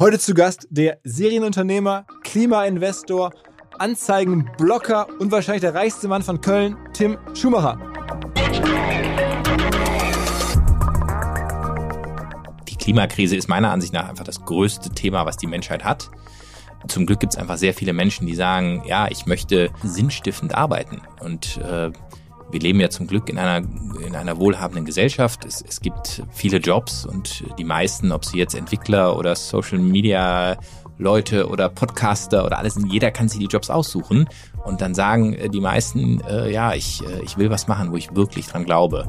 Heute zu Gast der Serienunternehmer, Klimainvestor, Anzeigenblocker und wahrscheinlich der reichste Mann von Köln, Tim Schumacher. Die Klimakrise ist meiner Ansicht nach einfach das größte Thema, was die Menschheit hat. Zum Glück gibt es einfach sehr viele Menschen, die sagen, ja, ich möchte sinnstiftend arbeiten. Und äh, wir leben ja zum Glück in einer, in einer wohlhabenden Gesellschaft. Es, es gibt viele Jobs und die meisten, ob sie jetzt Entwickler oder Social Media Leute oder Podcaster oder alles, jeder kann sich die Jobs aussuchen. Und dann sagen äh, die meisten, äh, ja, ich, äh, ich will was machen, wo ich wirklich dran glaube.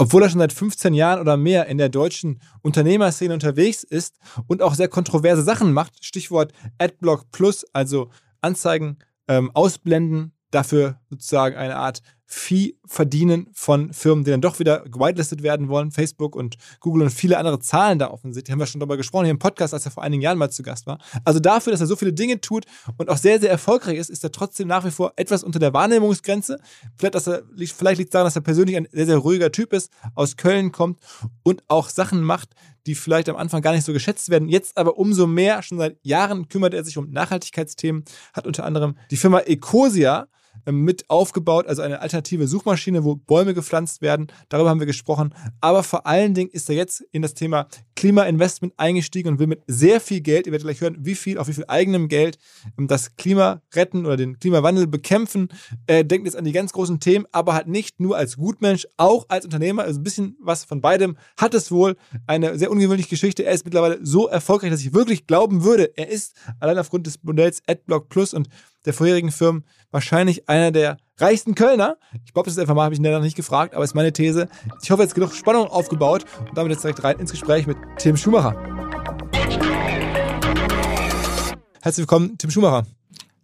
Obwohl er schon seit 15 Jahren oder mehr in der deutschen Unternehmerszene unterwegs ist und auch sehr kontroverse Sachen macht, Stichwort Adblock Plus, also Anzeigen ähm, ausblenden, dafür sozusagen eine Art Fee verdienen von Firmen, die dann doch wieder whitelisted werden wollen. Facebook und Google und viele andere Zahlen da offensichtlich. Haben wir schon darüber gesprochen hier im Podcast, als er vor einigen Jahren mal zu Gast war. Also dafür, dass er so viele Dinge tut und auch sehr, sehr erfolgreich ist, ist er trotzdem nach wie vor etwas unter der Wahrnehmungsgrenze. Vielleicht, dass er, vielleicht liegt es daran, dass er persönlich ein sehr, sehr ruhiger Typ ist, aus Köln kommt und auch Sachen macht, die vielleicht am Anfang gar nicht so geschätzt werden. Jetzt aber umso mehr, schon seit Jahren kümmert er sich um Nachhaltigkeitsthemen, hat unter anderem die Firma Ecosia mit aufgebaut, also eine alternative Suchmaschine, wo Bäume gepflanzt werden. Darüber haben wir gesprochen. Aber vor allen Dingen ist er jetzt in das Thema Klimainvestment eingestiegen und will mit sehr viel Geld, ihr werdet gleich hören, wie viel, auf wie viel eigenem Geld ähm, das Klima retten oder den Klimawandel bekämpfen. Er denkt jetzt an die ganz großen Themen, aber hat nicht nur als Gutmensch, auch als Unternehmer, also ein bisschen was von beidem, hat es wohl eine sehr ungewöhnliche Geschichte. Er ist mittlerweile so erfolgreich, dass ich wirklich glauben würde, er ist allein aufgrund des Modells AdBlock Plus und der vorherigen Firmen wahrscheinlich einer der reichsten Kölner. Ich glaube, das ist einfach mal, habe ich ihn noch nicht gefragt, aber ist meine These. Ich hoffe, jetzt genug Spannung aufgebaut und damit jetzt direkt rein ins Gespräch mit Tim Schumacher. Herzlich willkommen, Tim Schumacher.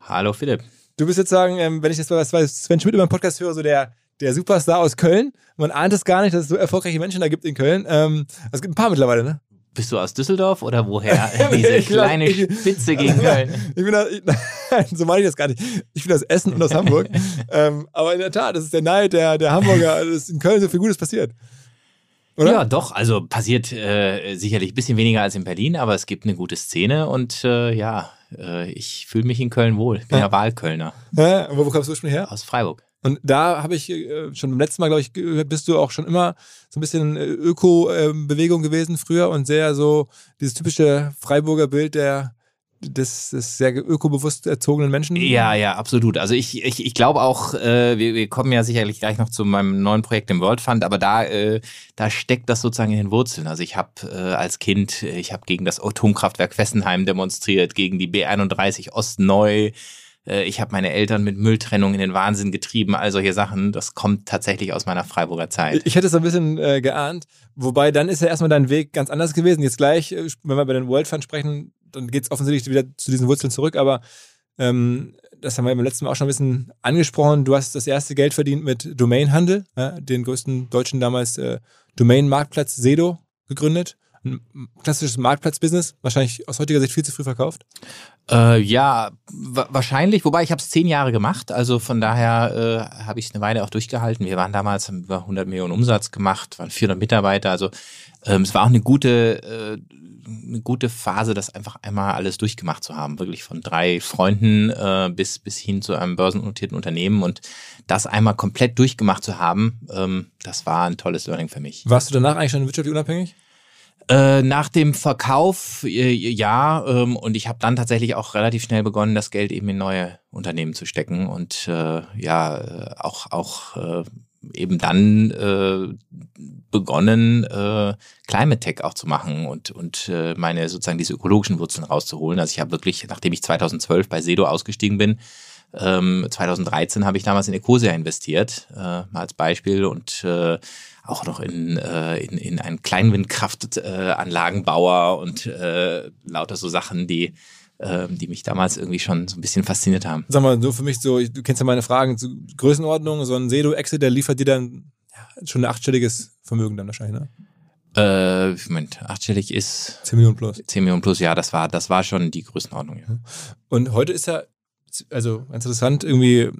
Hallo Philipp. Du bist jetzt sagen, ähm, wenn ich das bei Sven Schmidt über den Podcast höre, so der, der Superstar aus Köln. Man ahnt es gar nicht, dass es so erfolgreiche Menschen da gibt in Köln. Ähm, es gibt ein paar mittlerweile, ne? Bist du aus Düsseldorf oder woher diese kleine Spitze gegen Köln? Ich bin aus, ich, nein, so meine ich das gar nicht. Ich bin aus Essen und aus Hamburg. ähm, aber in der Tat, das ist der Neid der, der Hamburger, dass also in Köln so viel Gutes passiert. Oder? Ja, doch. Also passiert äh, sicherlich ein bisschen weniger als in Berlin, aber es gibt eine gute Szene und äh, ja, äh, ich fühle mich in Köln wohl. Ich bin ja, ja Wahlkölner. Ja, wo, kommst du ursprünglich her? Aus Freiburg. Und da habe ich äh, schon beim letzten Mal, glaube ich, gehört, bist du auch schon immer so ein bisschen äh, Öko-Bewegung gewesen früher und sehr so dieses typische Freiburger Bild der des, des sehr ökobewusst erzogenen Menschen? Ja, ja, absolut. Also ich, ich, ich glaube auch, äh, wir, wir kommen ja sicherlich gleich noch zu meinem neuen Projekt im World Fund, aber da, äh, da steckt das sozusagen in den Wurzeln. Also ich habe äh, als Kind, ich habe gegen das Atomkraftwerk Fessenheim demonstriert, gegen die B31 Ostneu, äh, ich habe meine Eltern mit Mülltrennung in den Wahnsinn getrieben, all solche Sachen. Das kommt tatsächlich aus meiner Freiburger Zeit. Ich hätte es ein bisschen äh, geahnt. Wobei dann ist ja erstmal dein Weg ganz anders gewesen. Jetzt gleich, äh, wenn wir bei den World Fund sprechen, dann geht es offensichtlich wieder zu diesen Wurzeln zurück, aber ähm, das haben wir beim letzten Mal auch schon ein bisschen angesprochen. Du hast das erste Geld verdient mit Domainhandel, ja, den größten deutschen damals äh, Domain-Marktplatz Sedo gegründet. Ein klassisches Marktplatz-Business, wahrscheinlich aus heutiger Sicht viel zu früh verkauft. Äh, ja, wahrscheinlich, wobei ich habe es zehn Jahre gemacht, also von daher äh, habe ich es eine Weile auch durchgehalten. Wir waren damals haben über 100 Millionen Umsatz gemacht, waren 400 Mitarbeiter, also ähm, es war auch eine gute, äh, eine gute Phase, das einfach einmal alles durchgemacht zu haben, wirklich von drei Freunden äh, bis bis hin zu einem börsennotierten Unternehmen und das einmal komplett durchgemacht zu haben, ähm, das war ein tolles Learning für mich. Warst du danach eigentlich schon wirtschaftlich unabhängig? Äh, nach dem Verkauf äh, ja ähm, und ich habe dann tatsächlich auch relativ schnell begonnen, das Geld eben in neue Unternehmen zu stecken und äh, ja äh, auch auch äh, eben dann äh, begonnen, äh, Climate Tech auch zu machen und, und äh, meine sozusagen diese ökologischen Wurzeln rauszuholen. Also ich habe wirklich, nachdem ich 2012 bei Sedo ausgestiegen bin, ähm, 2013 habe ich damals in Ecosia investiert, äh, mal als Beispiel und äh, auch noch in, äh, in, in einen Kleinwindkraftanlagenbauer und äh, lauter so Sachen, die äh, die mich damals irgendwie schon so ein bisschen fasziniert haben. Sag mal, so für mich so, du kennst ja meine Fragen zu Größenordnung, so ein Sedo-Exit, der liefert dir dann ja, schon ein achtstelliges Vermögen dann wahrscheinlich, ne? Äh, Moment, achtstellig ist 10 Millionen plus. 10 Millionen plus, ja, das war, das war schon die Größenordnung. Ja. Und heute ist ja also ganz interessant, irgendwie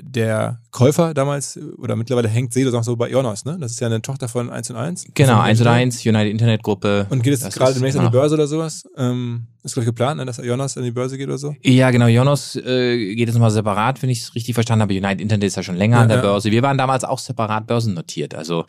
der Käufer damals oder mittlerweile hängt Sedo so bei Ionos, ne? Das ist ja eine Tochter von 1 und 1. Genau, 1 und 1, United Internet Gruppe. Und geht es gerade demnächst an die Börse oder sowas? Ähm, ist glaube ich geplant, ne, dass Ionos an die Börse geht oder so? Ja, genau, Ionos äh, geht jetzt nochmal separat, wenn ich es richtig verstanden habe. United Internet ist ja schon länger ja, an der ja. Börse. Wir waren damals auch separat börsennotiert, also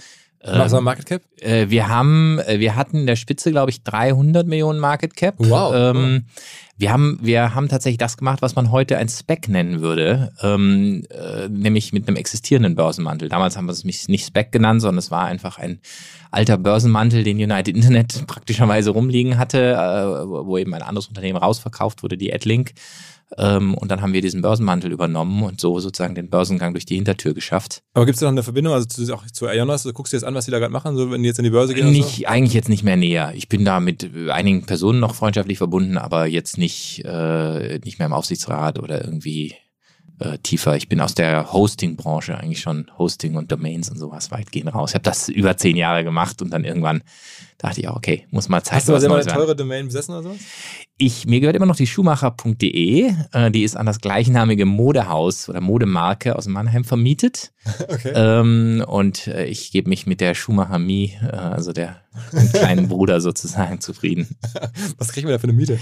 was war Market Cap? Äh, wir haben, äh, wir hatten in der Spitze, glaube ich, 300 Millionen Market Cap. Wow. Ähm, wir haben, wir haben tatsächlich das gemacht, was man heute ein Spec nennen würde, ähm, äh, nämlich mit einem existierenden Börsenmantel. Damals haben wir es nicht Spec genannt, sondern es war einfach ein alter Börsenmantel, den United Internet praktischerweise rumliegen hatte, äh, wo eben ein anderes Unternehmen rausverkauft wurde, die AdLink. Ähm, und dann haben wir diesen Börsenmantel übernommen und so sozusagen den Börsengang durch die Hintertür geschafft. Aber gibt es da noch eine Verbindung, also zu, auch zu Ionos? Du guckst dir jetzt an, was die da gerade machen, so wenn die jetzt in die Börse gehen? Nicht, so? Eigentlich jetzt nicht mehr näher. Ich bin da mit einigen Personen noch freundschaftlich verbunden, aber jetzt nicht, äh, nicht mehr im Aufsichtsrat oder irgendwie äh, tiefer. Ich bin aus der Hosting-Branche eigentlich schon Hosting und Domains und sowas weitgehend raus. Ich habe das über zehn Jahre gemacht und dann irgendwann dachte ich auch, okay, muss mal Zeit Hast du was immer eine teure Domain besessen oder sowas? Ich, mir gehört immer noch die Schumacher.de. Äh, die ist an das gleichnamige Modehaus oder Modemarke aus Mannheim vermietet. Okay. Ähm, und äh, ich gebe mich mit der Schumacher Me, äh, also der kleinen Bruder sozusagen, zufrieden. Was kriegen wir da für eine Miete?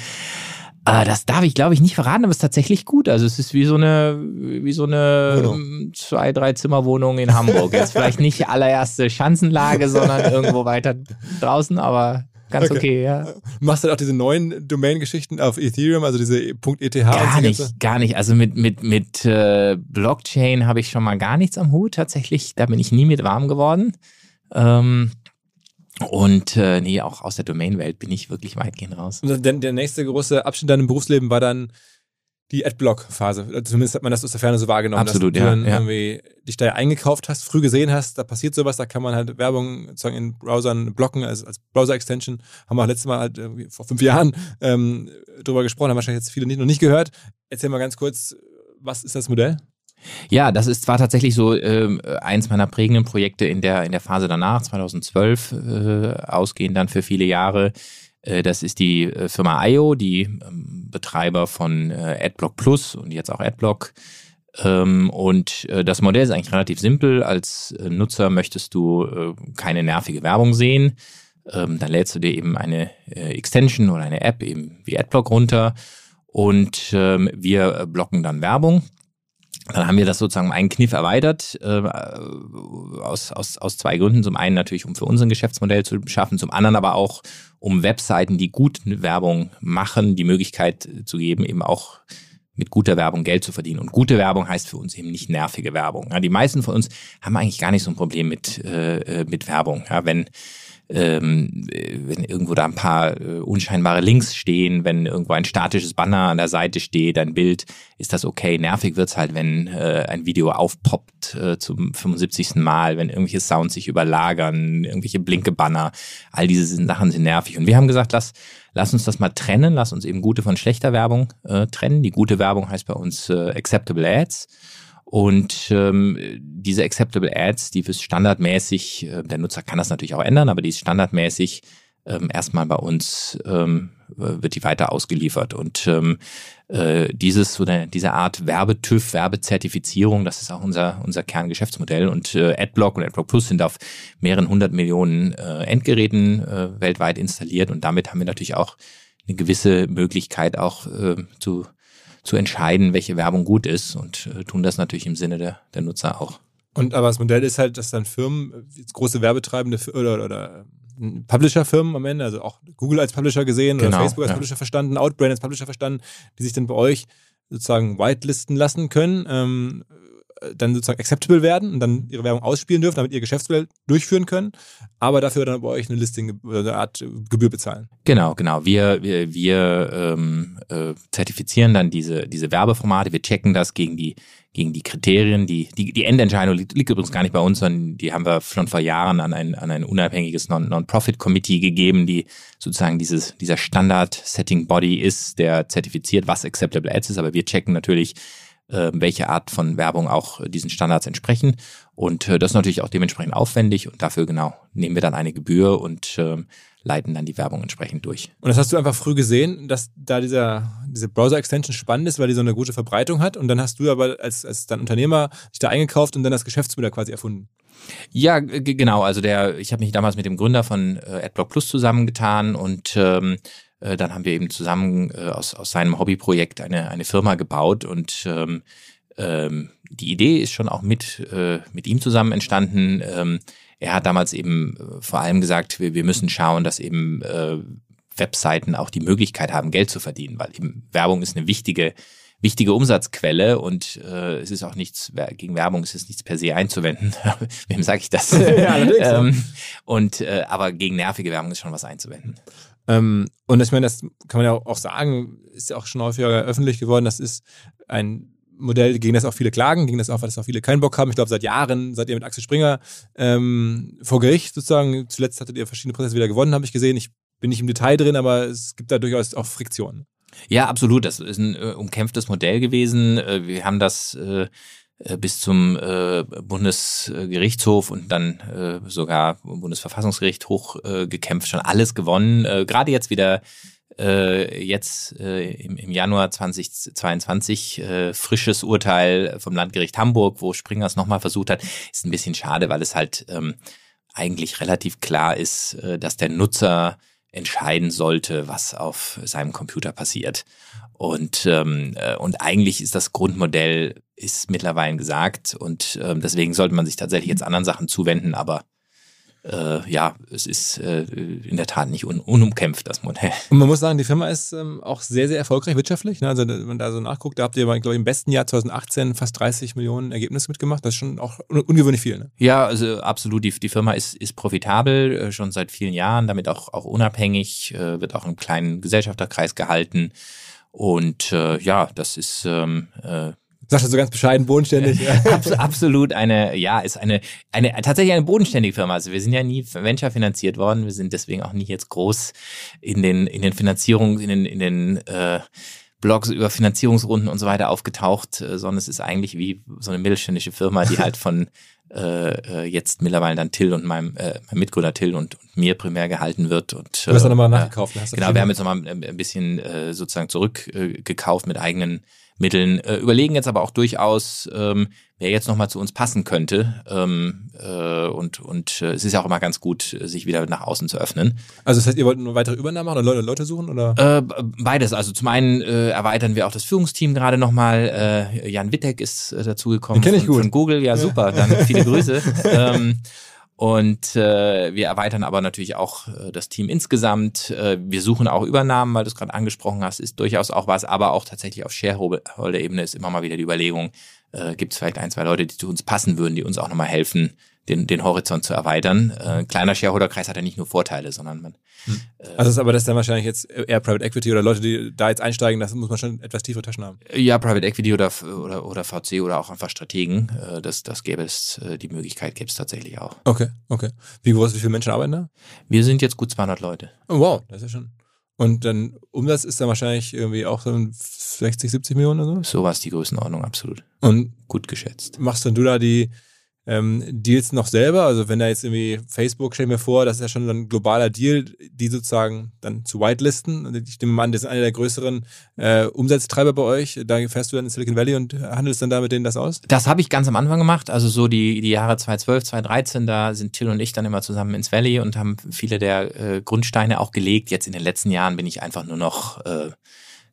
Äh, das darf ich, glaube ich, nicht verraten, aber es ist tatsächlich gut. Also es ist wie so eine, wie so eine Wohnung. zwei, drei Zimmerwohnung in Hamburg. Jetzt vielleicht nicht allererste Schanzenlage, sondern irgendwo weiter draußen, aber ganz okay, okay ja. Machst du dann auch diese neuen Domain-Geschichten auf Ethereum, also diese .eth? Gar nicht, gar nicht. Also mit, mit, mit äh, Blockchain habe ich schon mal gar nichts am Hut tatsächlich. Da bin ich nie mit warm geworden. Ähm, und äh, nee, auch aus der Domain-Welt bin ich wirklich weitgehend raus. Und der, der nächste große Abschnitt deinem Berufsleben war dann die Adblock-Phase. Zumindest hat man das aus der Ferne so wahrgenommen, Absolut, dass du ja, dann ja. irgendwie dich da eingekauft hast, früh gesehen hast, da passiert sowas, da kann man halt Werbung sozusagen in Browsern blocken, also als Browser-Extension. Haben wir auch letztes Mal halt irgendwie vor fünf Jahren ähm, drüber gesprochen, haben wahrscheinlich jetzt viele nicht, noch nicht gehört. Erzähl mal ganz kurz, was ist das Modell? Ja, das ist zwar tatsächlich so äh, eins meiner prägenden Projekte in der, in der Phase danach, 2012, äh, ausgehend dann für viele Jahre. Äh, das ist die äh, Firma IO, die ähm, Betreiber von äh, AdBlock Plus und jetzt auch AdBlock. Ähm, und äh, das Modell ist eigentlich relativ simpel. Als Nutzer möchtest du keine nervige Werbung sehen. Ähm, dann lädst du dir eben eine Extension oder eine App eben wie AdBlock runter und ähm, wir blocken dann Werbung. Dann haben wir das sozusagen um einen Kniff erweitert, äh, aus, aus, aus zwei Gründen. Zum einen natürlich, um für unser Geschäftsmodell zu schaffen, zum anderen aber auch, um Webseiten, die gut Werbung machen, die Möglichkeit zu geben, eben auch mit guter Werbung Geld zu verdienen. Und gute Werbung heißt für uns eben nicht nervige Werbung. Ja, die meisten von uns haben eigentlich gar nicht so ein Problem mit, äh, mit Werbung. Ja, wenn ähm, wenn irgendwo da ein paar äh, unscheinbare Links stehen, wenn irgendwo ein statisches Banner an der Seite steht, ein Bild, ist das okay. Nervig wird's halt, wenn äh, ein Video aufpoppt äh, zum 75. Mal, wenn irgendwelche Sounds sich überlagern, irgendwelche blinke Banner, all diese Sachen sind nervig. Und wir haben gesagt, lass, lass uns das mal trennen, lass uns eben gute von schlechter Werbung äh, trennen. Die gute Werbung heißt bei uns äh, Acceptable Ads. Und ähm, diese Acceptable Ads, die ist standardmäßig, äh, der Nutzer kann das natürlich auch ändern, aber die ist standardmäßig ähm, erstmal bei uns ähm, wird die weiter ausgeliefert. Und ähm, äh, dieses oder diese Art Werbetüv, Werbezertifizierung, das ist auch unser unser Kerngeschäftsmodell. Und äh, AdBlock und AdBlock Plus sind auf mehreren hundert Millionen äh, Endgeräten äh, weltweit installiert und damit haben wir natürlich auch eine gewisse Möglichkeit auch äh, zu zu entscheiden, welche Werbung gut ist und äh, tun das natürlich im Sinne der, der Nutzer auch. Und aber das Modell ist halt, dass dann Firmen, große Werbetreibende oder, oder Publisher-Firmen am Ende, also auch Google als Publisher gesehen genau, oder Facebook als ja. Publisher verstanden, Outbrain als Publisher verstanden, die sich dann bei euch sozusagen whitelisten lassen können, ähm, dann sozusagen acceptable werden und dann ihre Werbung ausspielen dürfen, damit ihr Geschäftsmodell durchführen können, aber dafür dann bei euch eine Listing oder eine Art Gebühr bezahlen. Genau, genau. Wir, wir, wir ähm, äh, zertifizieren dann diese, diese Werbeformate, wir checken das gegen die, gegen die Kriterien. Die, die, die Endentscheidung liegt, liegt übrigens gar nicht bei uns, sondern die haben wir schon vor Jahren an ein, an ein unabhängiges Non-Profit-Committee gegeben, die sozusagen dieses, dieser Standard-Setting-Body ist, der zertifiziert, was Acceptable Ads ist, aber wir checken natürlich, äh, welche Art von Werbung auch diesen Standards entsprechen. Und äh, das ist natürlich auch dementsprechend aufwendig und dafür genau nehmen wir dann eine Gebühr und äh, leiten dann die Werbung entsprechend durch. Und das hast du einfach früh gesehen, dass da dieser, diese Browser-Extension spannend ist, weil die so eine gute Verbreitung hat. Und dann hast du aber als, als dann Unternehmer dich da eingekauft und dann das Geschäftsmodell quasi erfunden. Ja, genau. Also der, ich habe mich damals mit dem Gründer von äh, AdBlock Plus zusammengetan und ähm, äh, dann haben wir eben zusammen äh, aus, aus seinem Hobbyprojekt eine, eine Firma gebaut und ähm, ähm, die Idee ist schon auch mit, äh, mit ihm zusammen entstanden. Ähm, er hat damals eben äh, vor allem gesagt, wir, wir müssen schauen, dass eben äh, Webseiten auch die Möglichkeit haben, Geld zu verdienen, weil eben Werbung ist eine wichtige wichtige Umsatzquelle und äh, es ist auch nichts gegen Werbung, es ist nichts per se einzuwenden. Wem sage ich das? ja, ähm, und äh, aber gegen nervige Werbung ist schon was einzuwenden. Ähm, und ich meine, das kann man ja auch sagen, ist ja auch schon häufiger öffentlich geworden, das ist ein Modell, gegen das auch viele klagen, gegen das auch, weil das auch viele keinen Bock haben. Ich glaube, seit Jahren seid ihr mit Axel Springer ähm, vor Gericht sozusagen. Zuletzt hattet ihr verschiedene Prozesse wieder gewonnen, habe ich gesehen. Ich bin nicht im Detail drin, aber es gibt da durchaus auch Friktionen. Ja, absolut. Das ist ein äh, umkämpftes Modell gewesen. Äh, wir haben das äh, äh, bis zum äh, Bundesgerichtshof und dann äh, sogar Bundesverfassungsgericht hochgekämpft, schon alles gewonnen. Gerade jetzt wieder jetzt im, im Januar 2022 äh, frisches Urteil vom Landgericht Hamburg, wo Springer es nochmal versucht hat, ist ein bisschen schade, weil es halt ähm, eigentlich relativ klar ist, dass der Nutzer entscheiden sollte, was auf seinem Computer passiert. Und, ähm, äh, und eigentlich ist das Grundmodell ist mittlerweile gesagt und ähm, deswegen sollte man sich tatsächlich jetzt anderen Sachen zuwenden, aber äh, ja, es ist äh, in der Tat nicht un unumkämpft, das Modell. Und man muss sagen, die Firma ist ähm, auch sehr, sehr erfolgreich wirtschaftlich. Ne? Also wenn man da so nachguckt, da habt ihr, glaube ich, im besten Jahr 2018 fast 30 Millionen Ergebnisse mitgemacht. Das ist schon auch un ungewöhnlich viel. Ne? Ja, also absolut. Die, die Firma ist, ist profitabel, äh, schon seit vielen Jahren, damit auch, auch unabhängig, äh, wird auch im kleinen Gesellschafterkreis gehalten. Und äh, ja, das ist ähm, äh, Sagst du so ganz bescheiden, bodenständig. absolut eine, ja, ist eine, eine, tatsächlich eine bodenständige Firma. Also wir sind ja nie Venture finanziert worden. Wir sind deswegen auch nie jetzt groß in den, in den Finanzierungen, in den, in den, äh, Blogs über Finanzierungsrunden und so weiter aufgetaucht, äh, sondern es ist eigentlich wie so eine mittelständische Firma, die halt von äh, äh, jetzt mittlerweile dann Till und meinem, äh, meinem Mitgründer Till und, und mir primär gehalten wird. Und, du hast dann nochmal nachgekauft. Hast genau, wir haben jetzt nochmal ein bisschen äh, sozusagen zurückgekauft äh, mit eigenen Mitteln. Äh, überlegen jetzt aber auch durchaus, ähm, wer jetzt nochmal zu uns passen könnte. Ähm, äh, und und äh, es ist ja auch immer ganz gut, sich wieder nach außen zu öffnen. Also das heißt, ihr wollt eine weitere Übernahme machen oder Leute, Leute suchen? Oder? Äh, beides. Also zum einen äh, erweitern wir auch das Führungsteam gerade nochmal. Äh, Jan Wittek ist äh, dazugekommen. Den kenne ich gut. Von Google, ja, super. Dann viele Grüße. ähm, und äh, wir erweitern aber natürlich auch äh, das Team insgesamt. Äh, wir suchen auch Übernahmen, weil du es gerade angesprochen hast, ist durchaus auch was, aber auch tatsächlich auf Shareholder-Ebene ist immer mal wieder die Überlegung, äh, gibt es vielleicht ein, zwei Leute, die zu uns passen würden, die uns auch nochmal helfen, den, den Horizont zu erweitern. Äh, kleiner Shareholderkreis hat ja nicht nur Vorteile, sondern man. Hm. Also ist aber das dann wahrscheinlich jetzt eher Private Equity oder Leute, die da jetzt einsteigen, das muss man schon etwas tiefere Taschen haben. Ja, Private Equity oder, oder, oder VC oder auch einfach Strategen. Äh, das, das gäbe es, äh, die Möglichkeit gäbe es tatsächlich auch. Okay, okay. Wie groß, wie viele Menschen arbeiten da? Wir sind jetzt gut 200 Leute. Oh, wow, das ist ja schon. Und dann Umsatz ist dann wahrscheinlich irgendwie auch so 60, 70 Millionen oder so? So war es die Größenordnung, absolut. Und gut geschätzt. Machst dann du da die ähm, Deals noch selber? Also wenn da jetzt irgendwie Facebook, stell mir vor, das ist ja schon ein globaler Deal, die sozusagen dann zu whitelisten. Ich nehme mal an, das ist einer der größeren äh, Umsatztreiber bei euch. Da fährst du dann in Silicon Valley und handelst dann da mit denen das aus? Das habe ich ganz am Anfang gemacht. Also so die, die Jahre 2012, 2013, da sind Till und ich dann immer zusammen ins Valley und haben viele der äh, Grundsteine auch gelegt. Jetzt in den letzten Jahren bin ich einfach nur noch äh,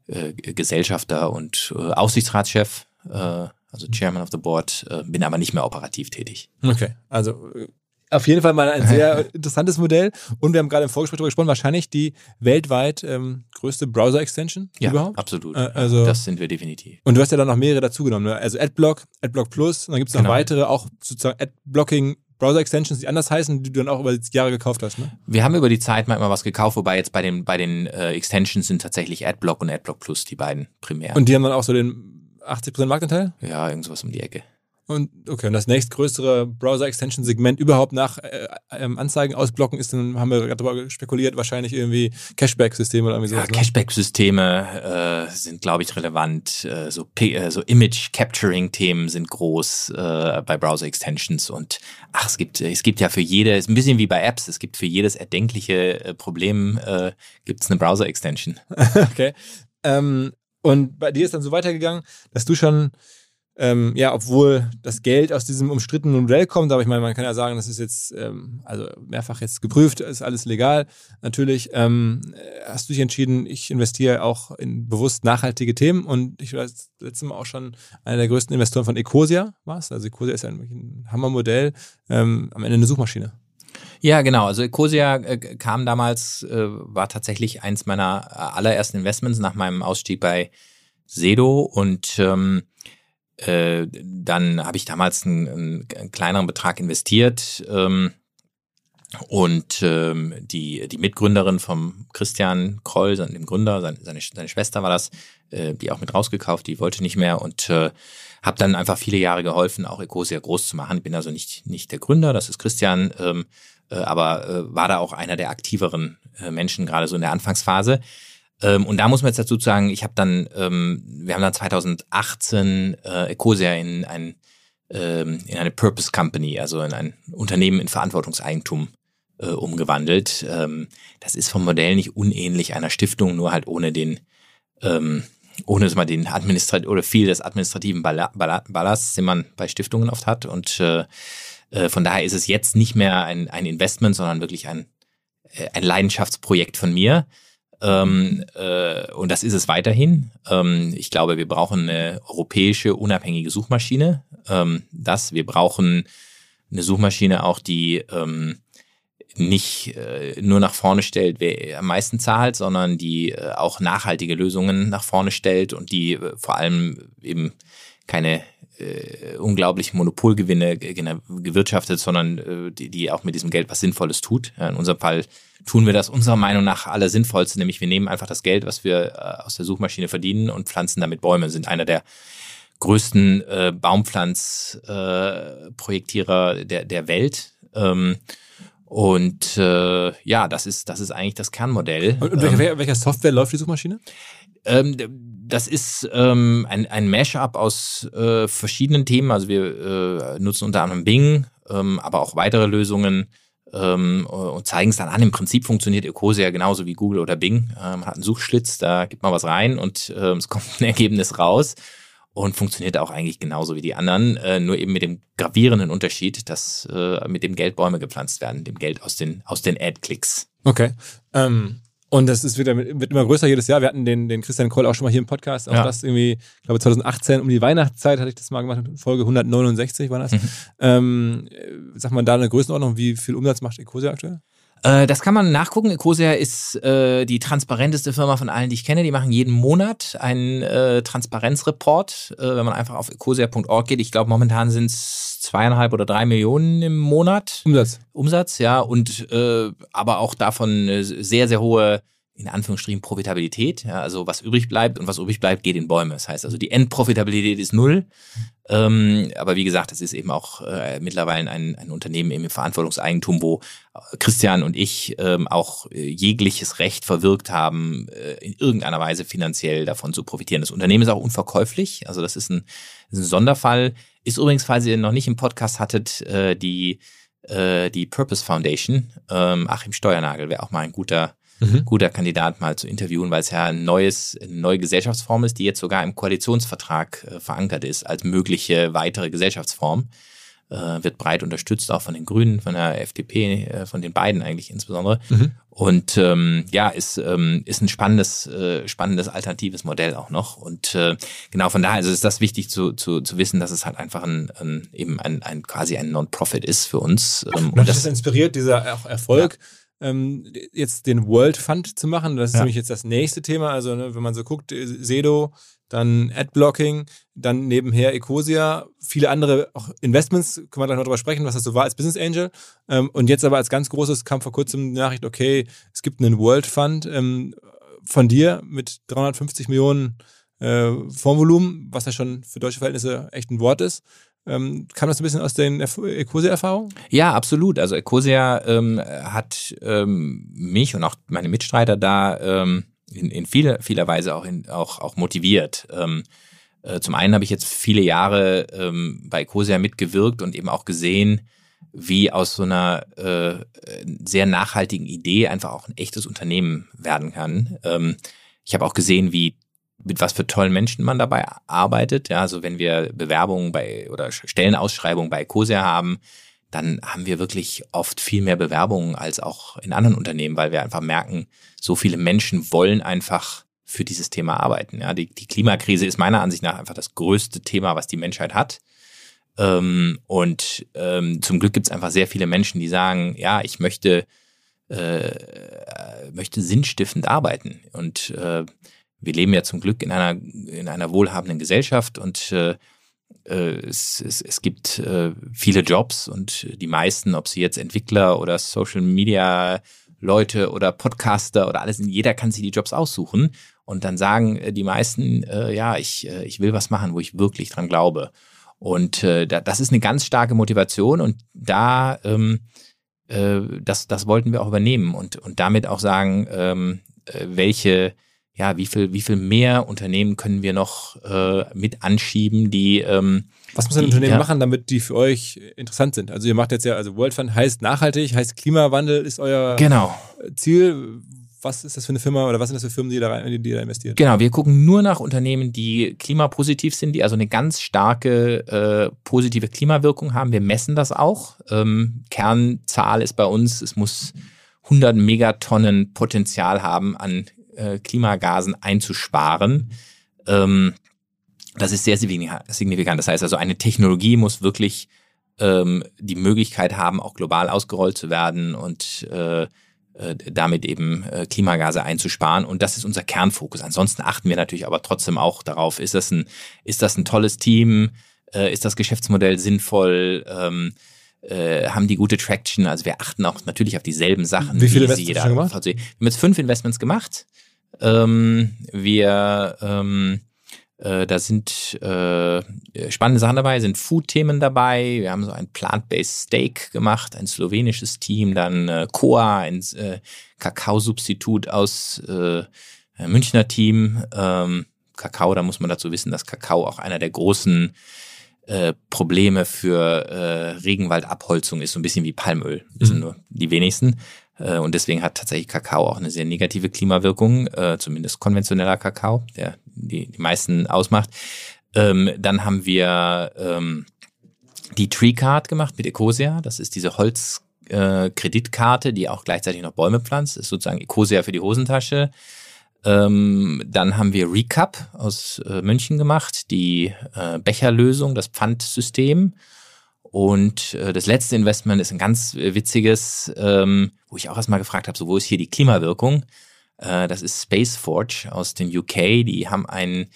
äh, Gesellschafter und äh, Aufsichtsratschef. Äh, also Chairman of the Board, äh, bin aber nicht mehr operativ tätig. Okay, also äh, auf jeden Fall mal ein sehr interessantes Modell. Und wir haben gerade im Vorgespräch darüber gesprochen, wahrscheinlich die weltweit ähm, größte Browser-Extension ja, überhaupt. absolut. Äh, also, das sind wir definitiv. Und du hast ja dann noch mehrere dazugenommen. Ne? Also AdBlock, AdBlock Plus, und dann gibt es noch genau. weitere, auch sozusagen Adblocking Browser-Extensions, die anders heißen, die du dann auch über die Jahre gekauft hast, ne? Wir haben über die Zeit mal immer was gekauft, wobei jetzt bei den, bei den äh, Extensions sind tatsächlich AdBlock und AdBlock Plus die beiden primär. Und die haben dann auch so den 80% Marktanteil? Ja, irgendwas um die Ecke. Und okay, und das nächstgrößere Browser-Extension-Segment überhaupt nach äh, ähm, Anzeigen ausblocken ist, dann haben wir gerade darüber spekuliert, wahrscheinlich irgendwie Cashback-Systeme oder irgendwie sowas. Ja, ne? Cashback-Systeme äh, sind, glaube ich, relevant. Äh, so, äh, so Image-Capturing-Themen sind groß äh, bei Browser-Extensions und ach, es gibt, es gibt ja für jede, ist ein bisschen wie bei Apps, es gibt für jedes erdenkliche äh, Problem äh, gibt es eine Browser-Extension. okay. Ähm, und bei dir ist dann so weitergegangen, dass du schon, ähm, ja, obwohl das Geld aus diesem umstrittenen Modell kommt, aber ich meine, man kann ja sagen, das ist jetzt, ähm, also mehrfach jetzt geprüft, ist alles legal. Natürlich ähm, hast du dich entschieden, ich investiere auch in bewusst nachhaltige Themen und ich war das letzte Mal auch schon einer der größten Investoren von Ecosia, was? Also Ecosia ist ein, ein Hammermodell, ähm, am Ende eine Suchmaschine. Ja, genau. Also Ecosia äh, kam damals, äh, war tatsächlich eins meiner äh, allerersten Investments nach meinem Ausstieg bei Sedo und ähm, äh, dann habe ich damals einen, einen, kleineren Betrag investiert ähm, und ähm, die, die Mitgründerin vom Christian Kroll, dem Gründer, seine, seine, seine Schwester war das, äh, die auch mit rausgekauft, die wollte nicht mehr und äh, habe dann einfach viele Jahre geholfen, auch Ecosia groß zu machen. Ich bin also nicht, nicht der Gründer, das ist Christian, ähm, äh, aber äh, war da auch einer der aktiveren äh, Menschen, gerade so in der Anfangsphase. Ähm, und da muss man jetzt dazu sagen, ich habe dann, ähm, wir haben dann 2018 äh, Ecosia in ein ähm, in eine Purpose Company, also in ein Unternehmen in Verantwortungseigentum äh, umgewandelt. Ähm, das ist vom Modell nicht unähnlich einer Stiftung, nur halt ohne den ähm, ohne dass man den Administrat oder viel des administrativen Ballasts, den man bei Stiftungen oft hat. Und äh, äh, von daher ist es jetzt nicht mehr ein, ein Investment, sondern wirklich ein, äh, ein Leidenschaftsprojekt von mir. Ähm, äh, und das ist es weiterhin. Ähm, ich glaube, wir brauchen eine europäische unabhängige Suchmaschine. Ähm, das, wir brauchen eine Suchmaschine auch, die ähm, nicht äh, nur nach vorne stellt, wer am meisten zahlt, sondern die äh, auch nachhaltige Lösungen nach vorne stellt und die äh, vor allem eben keine äh, unglaubliche Monopolgewinne gewirtschaftet, sondern äh, die, die auch mit diesem Geld was Sinnvolles tut. Ja, in unserem Fall tun wir das unserer Meinung nach aller Sinnvollste, nämlich wir nehmen einfach das Geld, was wir äh, aus der Suchmaschine verdienen und pflanzen damit Bäume, sind einer der größten äh, Baumpflanzprojektierer äh, der, der Welt. Ähm, und äh, ja, das ist, das ist eigentlich das Kernmodell. Und, und welcher, ähm, welcher Software läuft die Suchmaschine? Ähm, das ist ähm, ein, ein Mashup aus äh, verschiedenen Themen. Also wir äh, nutzen unter anderem Bing, ähm, aber auch weitere Lösungen ähm, und zeigen es dann an. Im Prinzip funktioniert Ecosia genauso wie Google oder Bing. Ähm, man hat einen Suchschlitz, da gibt man was rein und ähm, es kommt ein Ergebnis raus und funktioniert auch eigentlich genauso wie die anderen, äh, nur eben mit dem gravierenden Unterschied, dass äh, mit dem Geld Bäume gepflanzt werden, dem Geld aus den, aus den Ad-Klicks. Okay. Ähm, und das ist wieder, wird immer größer jedes Jahr. Wir hatten den, den Christian Kroll auch schon mal hier im Podcast. Auch ja. das irgendwie, ich glaube 2018 um die Weihnachtszeit hatte ich das mal gemacht. Folge 169 war das. Mhm. Ähm, sag mal da eine Größenordnung, wie viel Umsatz macht Ecosia aktuell? Äh, das kann man nachgucken. Ecosia ist äh, die transparenteste Firma von allen, die ich kenne. Die machen jeden Monat einen äh, Transparenzreport, äh, wenn man einfach auf ecosia.org geht. Ich glaube, momentan sind es zweieinhalb oder drei Millionen im Monat. Umsatz. Umsatz, ja. Und äh, aber auch davon eine sehr, sehr hohe in Anführungsstrichen Profitabilität. Ja, also was übrig bleibt und was übrig bleibt, geht in Bäume. Das heißt also, die Endprofitabilität ist null. Ähm, aber wie gesagt, es ist eben auch äh, mittlerweile ein, ein Unternehmen im Verantwortungseigentum, wo Christian und ich ähm, auch äh, jegliches Recht verwirkt haben, äh, in irgendeiner Weise finanziell davon zu profitieren. Das Unternehmen ist auch unverkäuflich. Also das ist ein, ist ein Sonderfall. Ist übrigens, falls ihr noch nicht im Podcast hattet, äh, die, äh, die Purpose Foundation. Ähm, Achim Steuernagel wäre auch mal ein guter mhm. guter Kandidat mal zu interviewen, weil es ja ein neues, eine neue Gesellschaftsform ist, die jetzt sogar im Koalitionsvertrag äh, verankert ist als mögliche weitere Gesellschaftsform. Äh, wird breit unterstützt, auch von den Grünen, von der FDP, äh, von den beiden eigentlich insbesondere. Mhm. Und ähm, ja, ist, ähm, ist ein spannendes, äh, spannendes alternatives Modell auch noch. Und äh, genau von daher also ist das wichtig zu, zu, zu wissen, dass es halt einfach ein, ein eben ein, ein quasi ein Non-Profit ist für uns. Ähm, und das, das inspiriert dieser Erfolg. Ja ähm, jetzt den World Fund zu machen. Das ist ja. nämlich jetzt das nächste Thema. Also, ne, wenn man so guckt, äh, Sedo, dann Adblocking, dann nebenher Ecosia, viele andere auch Investments, können wir gleich noch drüber sprechen, was das so war als Business Angel. Ähm, und jetzt aber als ganz großes kam vor kurzem die Nachricht, okay, es gibt einen World Fund ähm, von dir mit 350 Millionen äh, Fondsvolumen, was ja schon für deutsche Verhältnisse echt ein Wort ist. Ähm, kam das ein bisschen aus den Ecosia-Erfahrungen? Ja, absolut. Also Ecosia ähm, hat ähm, mich und auch meine Mitstreiter da ähm, in, in vieler, vieler Weise auch, in, auch, auch motiviert. Ähm, äh, zum einen habe ich jetzt viele Jahre ähm, bei Ecosia mitgewirkt und eben auch gesehen, wie aus so einer äh, sehr nachhaltigen Idee einfach auch ein echtes Unternehmen werden kann. Ähm, ich habe auch gesehen, wie mit was für tollen Menschen man dabei arbeitet. Ja, also wenn wir Bewerbungen bei oder Stellenausschreibungen bei Ecosia haben, dann haben wir wirklich oft viel mehr Bewerbungen als auch in anderen Unternehmen, weil wir einfach merken, so viele Menschen wollen einfach für dieses Thema arbeiten. Ja, die, die Klimakrise ist meiner Ansicht nach einfach das größte Thema, was die Menschheit hat. Ähm, und ähm, zum Glück gibt es einfach sehr viele Menschen, die sagen, ja, ich möchte, äh, möchte sinnstiftend arbeiten. Und äh, wir leben ja zum Glück in einer, in einer wohlhabenden Gesellschaft und äh, äh, es, es, es gibt äh, viele Jobs und die meisten, ob sie jetzt Entwickler oder Social Media Leute oder Podcaster oder alles, jeder kann sich die Jobs aussuchen und dann sagen äh, die meisten, äh, ja, ich, äh, ich will was machen, wo ich wirklich dran glaube. Und äh, das ist eine ganz starke Motivation und da, ähm, äh, das, das wollten wir auch übernehmen und, und damit auch sagen, ähm, äh, welche ja, wie viel, wie viel mehr Unternehmen können wir noch äh, mit anschieben, die ähm, was muss ein die, Unternehmen ja. machen, damit die für euch interessant sind? Also ihr macht jetzt ja, also World Fund heißt nachhaltig, heißt Klimawandel ist euer genau. Ziel. Was ist das für eine Firma oder was sind das für Firmen, die da, rein, die da investieren? Genau, wir gucken nur nach Unternehmen, die klimapositiv sind, die also eine ganz starke äh, positive Klimawirkung haben. Wir messen das auch. Ähm, Kernzahl ist bei uns, es muss 100 Megatonnen Potenzial haben an äh, Klimagasen einzusparen. Ähm, das ist sehr signifikant. Das heißt also, eine Technologie muss wirklich ähm, die Möglichkeit haben, auch global ausgerollt zu werden und äh, äh, damit eben äh, Klimagase einzusparen. Und das ist unser Kernfokus. Ansonsten achten wir natürlich aber trotzdem auch darauf, ist das ein, ist das ein tolles Team? Ist das Geschäftsmodell sinnvoll? Ähm, äh, haben die gute Traction? Also wir achten auch natürlich auf dieselben Sachen. Wie viele Investments jeder, schon gemacht? Wir haben jetzt fünf Investments gemacht. Ähm, wir ähm, äh, da sind äh, spannende Sachen dabei, sind Food-Themen dabei. Wir haben so ein Plant-Based Steak gemacht, ein slowenisches Team, dann äh, Coa, ein äh, Kakao-Substitut aus äh, Münchner Team. Ähm, Kakao, da muss man dazu wissen, dass Kakao auch einer der großen äh, Probleme für äh, Regenwaldabholzung ist, so ein bisschen wie Palmöl. Das mhm. sind nur die wenigsten. Äh, und deswegen hat tatsächlich Kakao auch eine sehr negative Klimawirkung, äh, zumindest konventioneller Kakao, der die, die meisten ausmacht. Ähm, dann haben wir ähm, die Tree Card gemacht mit Ecosia. Das ist diese Holzkreditkarte, äh, die auch gleichzeitig noch Bäume pflanzt. Das ist sozusagen Ecosia für die Hosentasche. Ähm, dann haben wir Recap aus München gemacht, die Becherlösung, das Pfandsystem. Und äh, das letzte Investment ist ein ganz äh, witziges, ähm, wo ich auch erstmal gefragt habe, so wo ist hier die Klimawirkung? Äh, das ist Spaceforge aus den UK. Die haben ein